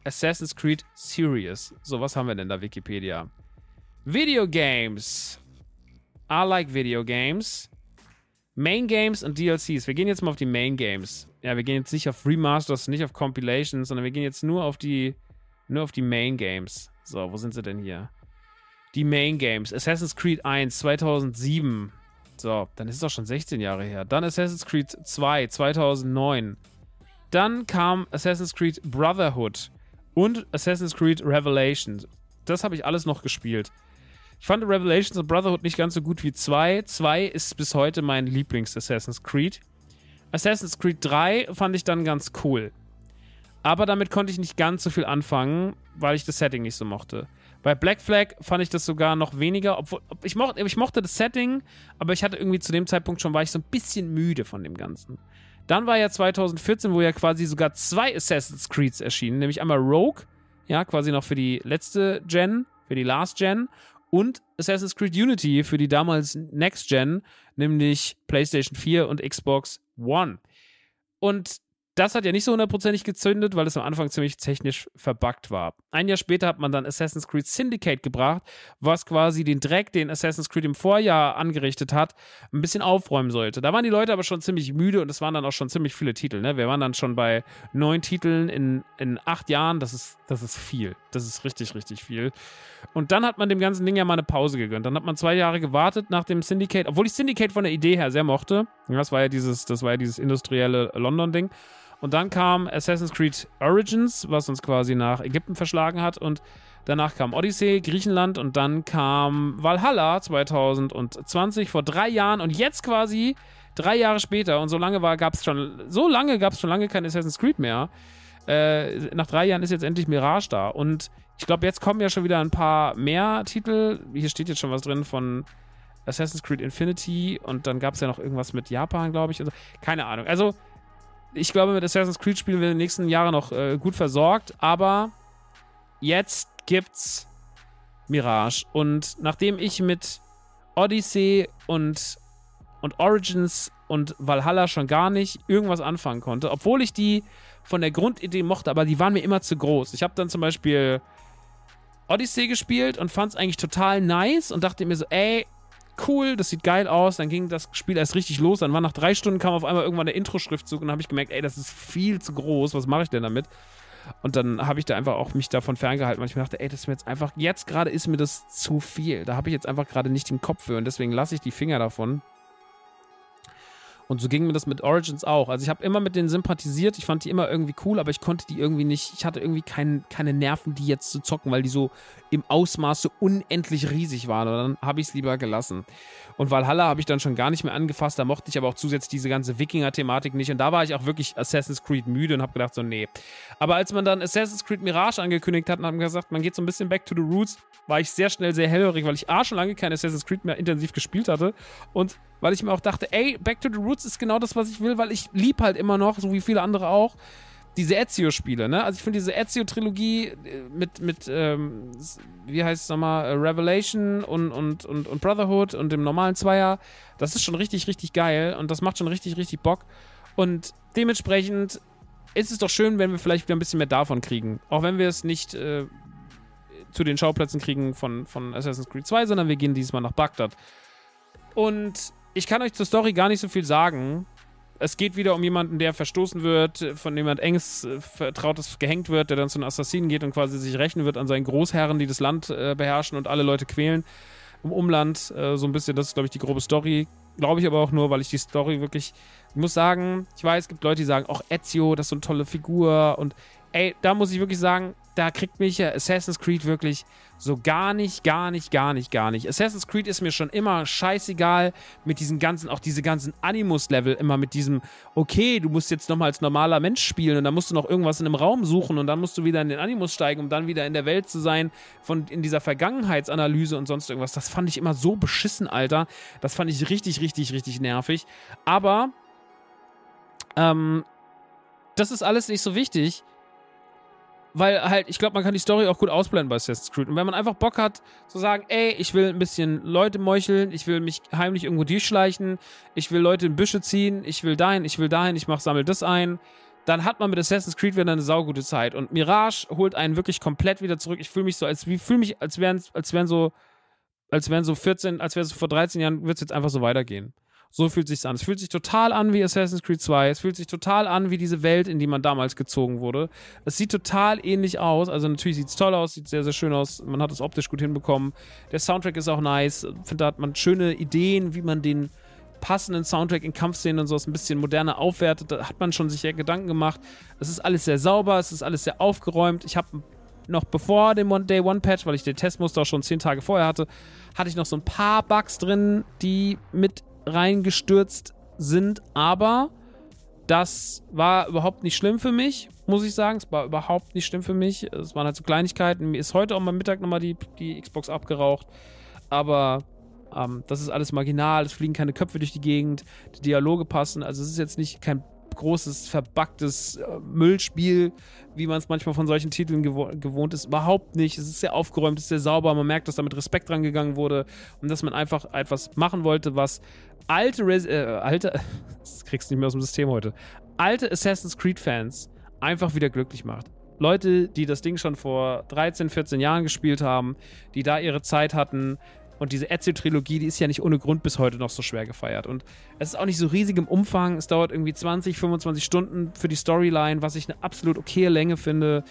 Speaker 1: Assassin's Creed Serious. So, was haben wir denn da, Wikipedia? Video Games. I like Video Games. Main Games und DLCs. Wir gehen jetzt mal auf die Main Games. Ja, wir gehen jetzt nicht auf Remasters, nicht auf Compilations, sondern wir gehen jetzt nur auf die, nur auf die Main Games. So, wo sind sie denn hier? Die Main Games. Assassin's Creed 1 2007. So, dann ist es auch schon 16 Jahre her. Dann Assassin's Creed 2 2009. Dann kam Assassin's Creed Brotherhood und Assassin's Creed Revelations. Das habe ich alles noch gespielt. Ich fand Revelations und Brotherhood nicht ganz so gut wie 2. 2 ist bis heute mein Lieblings-Assassin's Creed. Assassin's Creed 3 fand ich dann ganz cool. Aber damit konnte ich nicht ganz so viel anfangen, weil ich das Setting nicht so mochte. Bei Black Flag fand ich das sogar noch weniger, obwohl ich mochte, ich mochte das Setting, aber ich hatte irgendwie zu dem Zeitpunkt schon, war ich so ein bisschen müde von dem Ganzen. Dann war ja 2014, wo ja quasi sogar zwei Assassin's Creeds erschienen, nämlich einmal Rogue, ja, quasi noch für die letzte Gen, für die Last Gen und Assassin's Creed Unity für die damals Next Gen, nämlich PlayStation 4 und Xbox One. Und das hat ja nicht so hundertprozentig gezündet, weil es am Anfang ziemlich technisch verbuggt war. Ein Jahr später hat man dann Assassin's Creed Syndicate gebracht, was quasi den Dreck, den Assassin's Creed im Vorjahr angerichtet hat, ein bisschen aufräumen sollte. Da waren die Leute aber schon ziemlich müde und es waren dann auch schon ziemlich viele Titel. Ne? Wir waren dann schon bei neun Titeln in, in acht Jahren. Das ist, das ist viel. Das ist richtig, richtig viel. Und dann hat man dem ganzen Ding ja mal eine Pause gegönnt. Dann hat man zwei Jahre gewartet nach dem Syndicate, obwohl ich Syndicate von der Idee her sehr mochte. Das war ja dieses, das war ja dieses industrielle London-Ding. Und dann kam Assassin's Creed Origins, was uns quasi nach Ägypten verschlagen hat. Und danach kam Odyssey, Griechenland. Und dann kam Valhalla 2020, vor drei Jahren. Und jetzt quasi drei Jahre später. Und so lange gab es schon, so lange gab es schon lange kein Assassin's Creed mehr. Äh, nach drei Jahren ist jetzt endlich Mirage da. Und ich glaube, jetzt kommen ja schon wieder ein paar mehr Titel. Hier steht jetzt schon was drin von Assassin's Creed Infinity. Und dann gab es ja noch irgendwas mit Japan, glaube ich. Also, keine Ahnung. Also ich glaube, mit Assassin's Creed spielen wir in den nächsten Jahren noch äh, gut versorgt, aber jetzt gibt's Mirage. Und nachdem ich mit Odyssey und, und Origins und Valhalla schon gar nicht irgendwas anfangen konnte, obwohl ich die von der Grundidee mochte, aber die waren mir immer zu groß. Ich habe dann zum Beispiel Odyssey gespielt und fand es eigentlich total nice und dachte mir so, ey, cool, das sieht geil aus. Dann ging das Spiel erst richtig los. Dann war nach drei Stunden kam auf einmal irgendwann der Intro-Schriftzug und dann habe ich gemerkt, ey, das ist viel zu groß. Was mache ich denn damit? Und dann habe ich da einfach auch mich davon ferngehalten, weil ich mir dachte, ey, das ist mir jetzt einfach, jetzt gerade ist mir das zu viel. Da habe ich jetzt einfach gerade nicht den Kopf für und deswegen lasse ich die Finger davon. Und so ging mir das mit Origins auch. Also ich habe immer mit denen sympathisiert, ich fand die immer irgendwie cool, aber ich konnte die irgendwie nicht, ich hatte irgendwie kein, keine Nerven, die jetzt zu zocken, weil die so im Ausmaße unendlich riesig waren. Und dann habe ich es lieber gelassen. Und Valhalla habe ich dann schon gar nicht mehr angefasst, da mochte ich aber auch zusätzlich diese ganze Wikinger-Thematik nicht. Und da war ich auch wirklich Assassin's Creed müde und habe gedacht, so, nee. Aber als man dann Assassin's Creed Mirage angekündigt hat und haben gesagt, man geht so ein bisschen back to the roots, war ich sehr schnell sehr hellhörig, weil ich A schon lange kein Assassin's Creed mehr intensiv gespielt hatte und weil ich mir auch dachte, ey, Back to the Roots ist genau das, was ich will, weil ich lieb halt immer noch, so wie viele andere auch, diese Ezio-Spiele, ne? Also ich finde diese Ezio-Trilogie äh, mit, mit ähm, wie heißt es nochmal, äh, Revelation und, und, und, und Brotherhood und dem normalen Zweier, das ist schon richtig, richtig geil und das macht schon richtig, richtig Bock. Und dementsprechend ist es doch schön, wenn wir vielleicht wieder ein bisschen mehr davon kriegen. Auch wenn wir es nicht äh, zu den Schauplätzen kriegen von, von Assassin's Creed 2, sondern wir gehen diesmal nach Bagdad. Und ich kann euch zur Story gar nicht so viel sagen. Es geht wieder um jemanden, der verstoßen wird, von jemand enges, äh, vertrautes gehängt wird, der dann zu den Assassinen geht und quasi sich rächen wird an seinen Großherren, die das Land äh, beherrschen und alle Leute quälen im Umland. Äh, so ein bisschen, das ist, glaube ich, die grobe Story. Glaube ich aber auch nur, weil ich die Story wirklich. Ich muss sagen, ich weiß, es gibt Leute, die sagen, auch Ezio, das ist so eine tolle Figur. Und ey, da muss ich wirklich sagen, da kriegt mich Assassin's Creed wirklich so gar nicht, gar nicht, gar nicht, gar nicht. Assassin's Creed ist mir schon immer scheißegal mit diesen ganzen, auch diese ganzen Animus-Level, immer mit diesem, okay, du musst jetzt nochmal als normaler Mensch spielen und dann musst du noch irgendwas in einem Raum suchen und dann musst du wieder in den Animus steigen, um dann wieder in der Welt zu sein, von in dieser Vergangenheitsanalyse und sonst irgendwas. Das fand ich immer so beschissen, Alter. Das fand ich richtig, richtig, richtig nervig. Aber, ähm, das ist alles nicht so wichtig weil halt, ich glaube, man kann die Story auch gut ausblenden bei Assassin's Creed. Und wenn man einfach Bock hat, zu sagen, ey, ich will ein bisschen Leute meucheln, ich will mich heimlich irgendwo durchschleichen, ich will Leute in Büsche ziehen, ich will dahin, ich will dahin, ich mach, sammel das ein, dann hat man mit Assassin's Creed wieder eine saugute Zeit. Und Mirage holt einen wirklich komplett wieder zurück. Ich fühle mich so, als wie fühle mich, als wären, als wären so, als wären so 14, als wäre es vor 13 Jahren, wird es jetzt einfach so weitergehen. So fühlt es sich an. Es fühlt sich total an wie Assassin's Creed 2. Es fühlt sich total an wie diese Welt, in die man damals gezogen wurde. Es sieht total ähnlich aus. Also natürlich sieht es toll aus, sieht sehr, sehr schön aus. Man hat es optisch gut hinbekommen. Der Soundtrack ist auch nice. Ich finde, da hat man schöne Ideen, wie man den passenden Soundtrack in Kampfszenen und sowas ein bisschen moderner aufwertet. Da hat man schon sich Gedanken gemacht. Es ist alles sehr sauber, es ist alles sehr aufgeräumt. Ich habe noch bevor dem One Day One Patch, weil ich den Testmuster schon zehn Tage vorher hatte, hatte ich noch so ein paar Bugs drin, die mit reingestürzt sind, aber das war überhaupt nicht schlimm für mich, muss ich sagen. Es war überhaupt nicht schlimm für mich. Es waren halt so Kleinigkeiten. Mir ist heute auch mal Mittag nochmal die, die Xbox abgeraucht. Aber ähm, das ist alles marginal. Es fliegen keine Köpfe durch die Gegend. Die Dialoge passen. Also es ist jetzt nicht kein großes, verbacktes äh, Müllspiel, wie man es manchmal von solchen Titeln gewo gewohnt ist. Überhaupt nicht. Es ist sehr aufgeräumt, es ist sehr sauber. Man merkt, dass da mit Respekt dran gegangen wurde und dass man einfach etwas machen wollte, was alte, Res äh, alte, (laughs) das kriegst du nicht mehr aus dem System heute, alte Assassin's Creed-Fans einfach wieder glücklich macht. Leute, die das Ding schon vor 13, 14 Jahren gespielt haben, die da ihre Zeit hatten, und diese Ezio-Trilogie, die ist ja nicht ohne Grund bis heute noch so schwer gefeiert. Und es ist auch nicht so riesig im Umfang. Es dauert irgendwie 20, 25 Stunden für die Storyline, was ich eine absolut okaye Länge finde.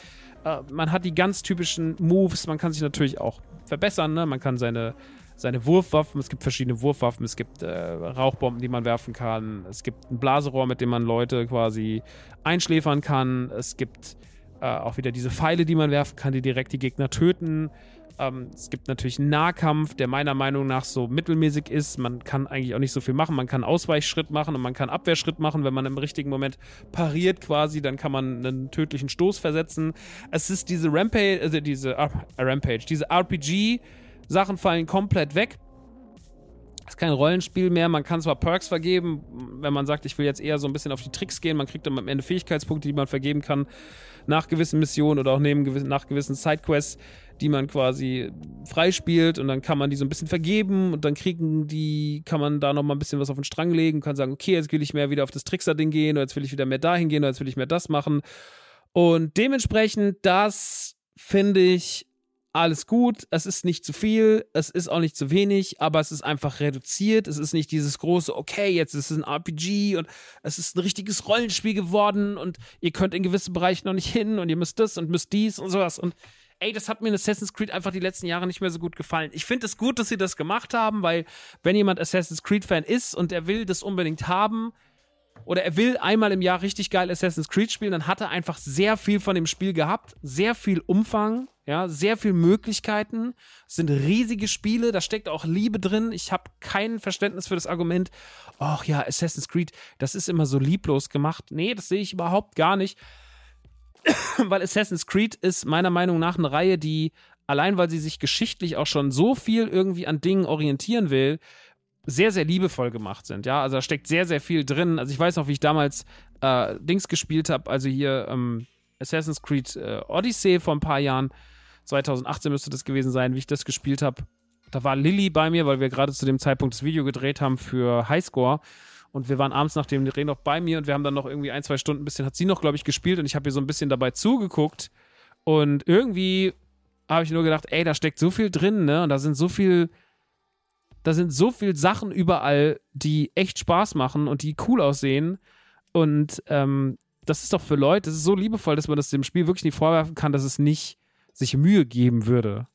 Speaker 1: Äh, man hat die ganz typischen Moves. Man kann sich natürlich auch verbessern. Ne? Man kann seine, seine Wurfwaffen, es gibt verschiedene Wurfwaffen, es gibt äh, Rauchbomben, die man werfen kann. Es gibt ein Blaserohr, mit dem man Leute quasi einschläfern kann. Es gibt äh, auch wieder diese Pfeile, die man werfen kann, die direkt die Gegner töten. Ähm, es gibt natürlich einen Nahkampf, der meiner Meinung nach so mittelmäßig ist. Man kann eigentlich auch nicht so viel machen. Man kann Ausweichschritt machen und man kann Abwehrschritt machen. Wenn man im richtigen Moment pariert quasi, dann kann man einen tödlichen Stoß versetzen. Es ist diese Rampage, also diese äh, Rampage, diese RPG-Sachen fallen komplett weg. Es ist kein Rollenspiel mehr. Man kann zwar Perks vergeben, wenn man sagt, ich will jetzt eher so ein bisschen auf die Tricks gehen. Man kriegt dann am Ende Fähigkeitspunkte, die man vergeben kann nach gewissen Missionen oder auch neben nach gewissen Sidequests die man quasi freispielt und dann kann man die so ein bisschen vergeben und dann kriegen die, kann man da nochmal ein bisschen was auf den Strang legen, kann sagen, okay, jetzt will ich mehr wieder auf das Trickser-Ding gehen oder jetzt will ich wieder mehr dahin gehen oder jetzt will ich mehr das machen. Und dementsprechend, das finde ich alles gut, es ist nicht zu viel, es ist auch nicht zu wenig, aber es ist einfach reduziert. Es ist nicht dieses große, okay, jetzt ist es ein RPG und es ist ein richtiges Rollenspiel geworden und ihr könnt in gewissen Bereichen noch nicht hin und ihr müsst das und müsst dies und sowas. Und ey, das hat mir in Assassin's Creed einfach die letzten Jahre nicht mehr so gut gefallen. Ich finde es gut, dass sie das gemacht haben, weil wenn jemand Assassin's Creed-Fan ist und er will das unbedingt haben, oder er will einmal im Jahr richtig geil Assassin's Creed spielen, dann hat er einfach sehr viel von dem Spiel gehabt, sehr viel Umfang, ja, sehr viel Möglichkeiten. Es sind riesige Spiele, da steckt auch Liebe drin. Ich habe kein Verständnis für das Argument, ach ja, Assassin's Creed, das ist immer so lieblos gemacht. Nee, das sehe ich überhaupt gar nicht. (coughs) weil Assassin's Creed ist meiner Meinung nach eine Reihe, die allein weil sie sich geschichtlich auch schon so viel irgendwie an Dingen orientieren will, sehr, sehr liebevoll gemacht sind. Ja, also da steckt sehr, sehr viel drin. Also ich weiß noch, wie ich damals äh, Dings gespielt habe, also hier ähm, Assassin's Creed äh, Odyssey vor ein paar Jahren, 2018 müsste das gewesen sein, wie ich das gespielt habe. Da war Lilly bei mir, weil wir gerade zu dem Zeitpunkt das Video gedreht haben für Highscore. Und wir waren abends nach dem Dreh noch bei mir und wir haben dann noch irgendwie ein, zwei Stunden ein bisschen, hat sie noch, glaube ich, gespielt und ich habe ihr so ein bisschen dabei zugeguckt. Und irgendwie habe ich nur gedacht, ey, da steckt so viel drin, ne? Und da sind so viel da sind so viele Sachen überall, die echt Spaß machen und die cool aussehen. Und ähm, das ist doch für Leute, das ist so liebevoll, dass man das dem Spiel wirklich nicht vorwerfen kann, dass es nicht sich Mühe geben würde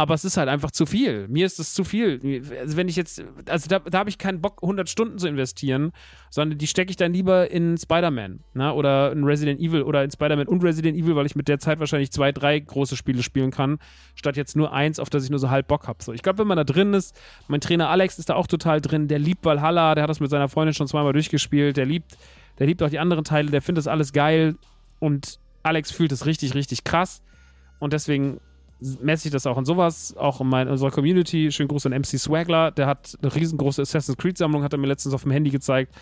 Speaker 1: aber es ist halt einfach zu viel. Mir ist es zu viel. Also wenn ich jetzt, also da, da habe ich keinen Bock, 100 Stunden zu investieren, sondern die stecke ich dann lieber in Spider-Man ne? oder in Resident Evil oder in Spider-Man und Resident Evil, weil ich mit der Zeit wahrscheinlich zwei, drei große Spiele spielen kann, statt jetzt nur eins, auf das ich nur so halb Bock habe. So, ich glaube, wenn man da drin ist, mein Trainer Alex ist da auch total drin, der liebt Valhalla, der hat das mit seiner Freundin schon zweimal durchgespielt, der liebt, der liebt auch die anderen Teile, der findet das alles geil und Alex fühlt es richtig, richtig krass und deswegen messe ich das auch in sowas, auch in, mein, in unserer Community. Schönen Gruß an MC Swagler, der hat eine riesengroße Assassin's Creed-Sammlung, hat er mir letztens auf dem Handy gezeigt.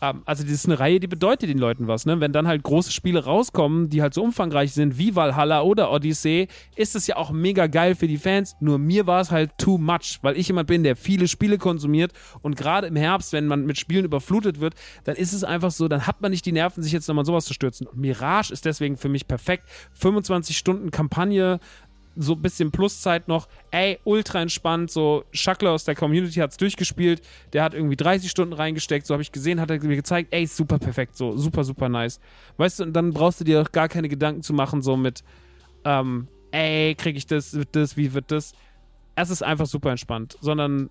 Speaker 1: Ähm, also, das ist eine Reihe, die bedeutet den Leuten was, ne? Wenn dann halt große Spiele rauskommen, die halt so umfangreich sind wie Valhalla oder Odyssey, ist es ja auch mega geil für die Fans. Nur mir war es halt too much, weil ich jemand bin, der viele Spiele konsumiert und gerade im Herbst, wenn man mit Spielen überflutet wird, dann ist es einfach so, dann hat man nicht die Nerven, sich jetzt nochmal sowas zu stürzen. Und Mirage ist deswegen für mich perfekt. 25 Stunden Kampagne, so ein bisschen Pluszeit noch. Ey, ultra entspannt. So, Schackler aus der Community hat es durchgespielt. Der hat irgendwie 30 Stunden reingesteckt. So habe ich gesehen, hat er mir gezeigt. Ey, super perfekt. So, super, super nice. Weißt du, und dann brauchst du dir auch gar keine Gedanken zu machen, so mit, ähm, ey, kriege ich das, wird das, wie wird das? Es ist einfach super entspannt. Sondern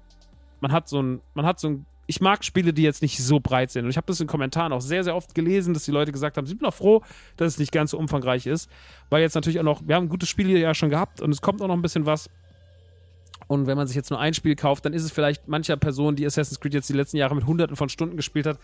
Speaker 1: man hat so ein, man hat so ein ich mag Spiele, die jetzt nicht so breit sind. Und ich habe das in Kommentaren auch sehr, sehr oft gelesen, dass die Leute gesagt haben, sie sind auch froh, dass es nicht ganz so umfangreich ist. Weil jetzt natürlich auch noch, wir haben gute Spiele ja schon gehabt und es kommt auch noch ein bisschen was. Und wenn man sich jetzt nur ein Spiel kauft, dann ist es vielleicht mancher Person, die Assassin's Creed jetzt die letzten Jahre mit hunderten von Stunden gespielt hat,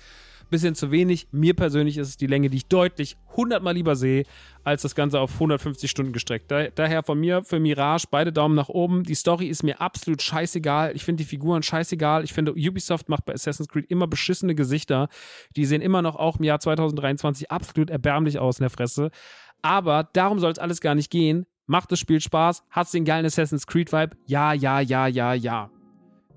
Speaker 1: bisschen zu wenig. Mir persönlich ist es die Länge, die ich deutlich hundertmal lieber sehe, als das Ganze auf 150 Stunden gestreckt. Da, daher von mir für Mirage beide Daumen nach oben. Die Story ist mir absolut scheißegal. Ich finde die Figuren scheißegal. Ich finde, Ubisoft macht bei Assassin's Creed immer beschissene Gesichter. Die sehen immer noch auch im Jahr 2023 absolut erbärmlich aus in der Fresse. Aber darum soll es alles gar nicht gehen. Macht das Spiel Spaß? Hat es den geilen Assassin's Creed Vibe? Ja, ja, ja, ja, ja.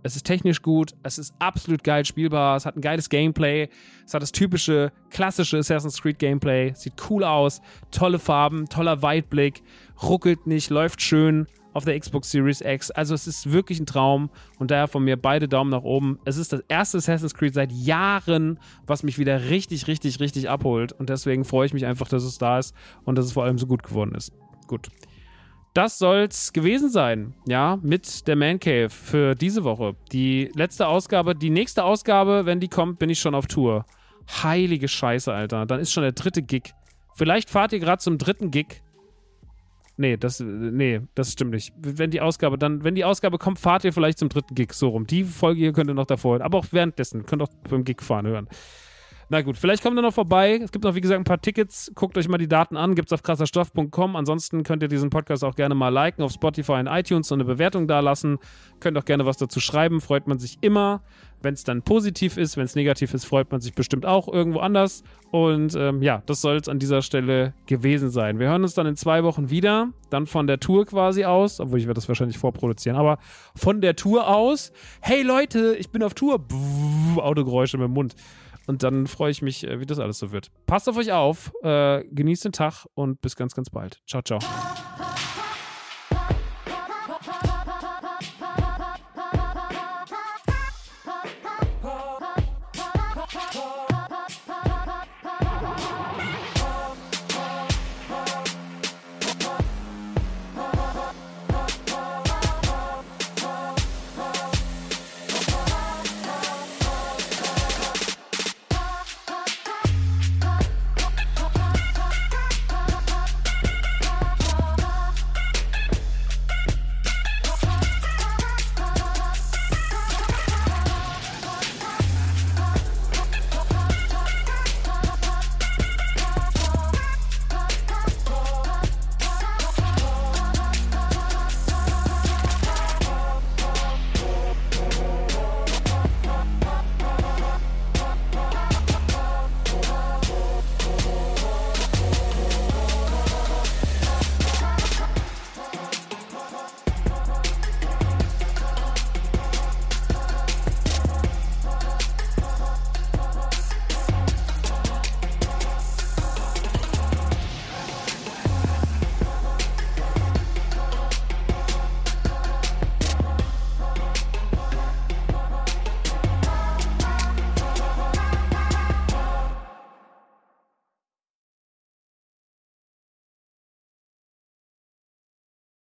Speaker 1: Es ist technisch gut, es ist absolut geil spielbar, es hat ein geiles Gameplay, es hat das typische, klassische Assassin's Creed Gameplay, sieht cool aus, tolle Farben, toller Weitblick, ruckelt nicht, läuft schön auf der Xbox Series X. Also es ist wirklich ein Traum und daher von mir beide Daumen nach oben. Es ist das erste Assassin's Creed seit Jahren, was mich wieder richtig, richtig, richtig abholt und deswegen freue ich mich einfach, dass es da ist und dass es vor allem so gut geworden ist. Gut das soll's gewesen sein, ja, mit der Man Cave für diese Woche. Die letzte Ausgabe, die nächste Ausgabe, wenn die kommt, bin ich schon auf Tour. Heilige Scheiße, Alter. Dann ist schon der dritte Gig. Vielleicht fahrt ihr gerade zum dritten Gig. Nee, das, nee, das stimmt nicht. Wenn die Ausgabe dann, wenn die Ausgabe kommt, fahrt ihr vielleicht zum dritten Gig so rum. Die Folge hier könnt ihr noch davor hören. Aber auch währenddessen. Könnt auch beim Gig fahren hören. Na gut, vielleicht kommt ihr noch vorbei. Es gibt noch, wie gesagt, ein paar Tickets. Guckt euch mal die Daten an. Gibt es auf krasserstoff.com. Ansonsten könnt ihr diesen Podcast auch gerne mal liken auf Spotify und iTunes und eine Bewertung da lassen. Könnt auch gerne was dazu schreiben. Freut man sich immer. Wenn es dann positiv ist, wenn es negativ ist, freut man sich bestimmt auch irgendwo anders. Und ähm, ja, das soll es an dieser Stelle gewesen sein. Wir hören uns dann in zwei Wochen wieder. Dann von der Tour quasi aus. Obwohl ich werde das wahrscheinlich vorproduzieren. Aber von der Tour aus. Hey Leute, ich bin auf Tour. Buh, Autogeräusche mit dem Mund. Und dann freue ich mich, äh, wie das alles so wird. Passt auf euch auf, äh, genießt den Tag und bis ganz, ganz bald. Ciao, ciao.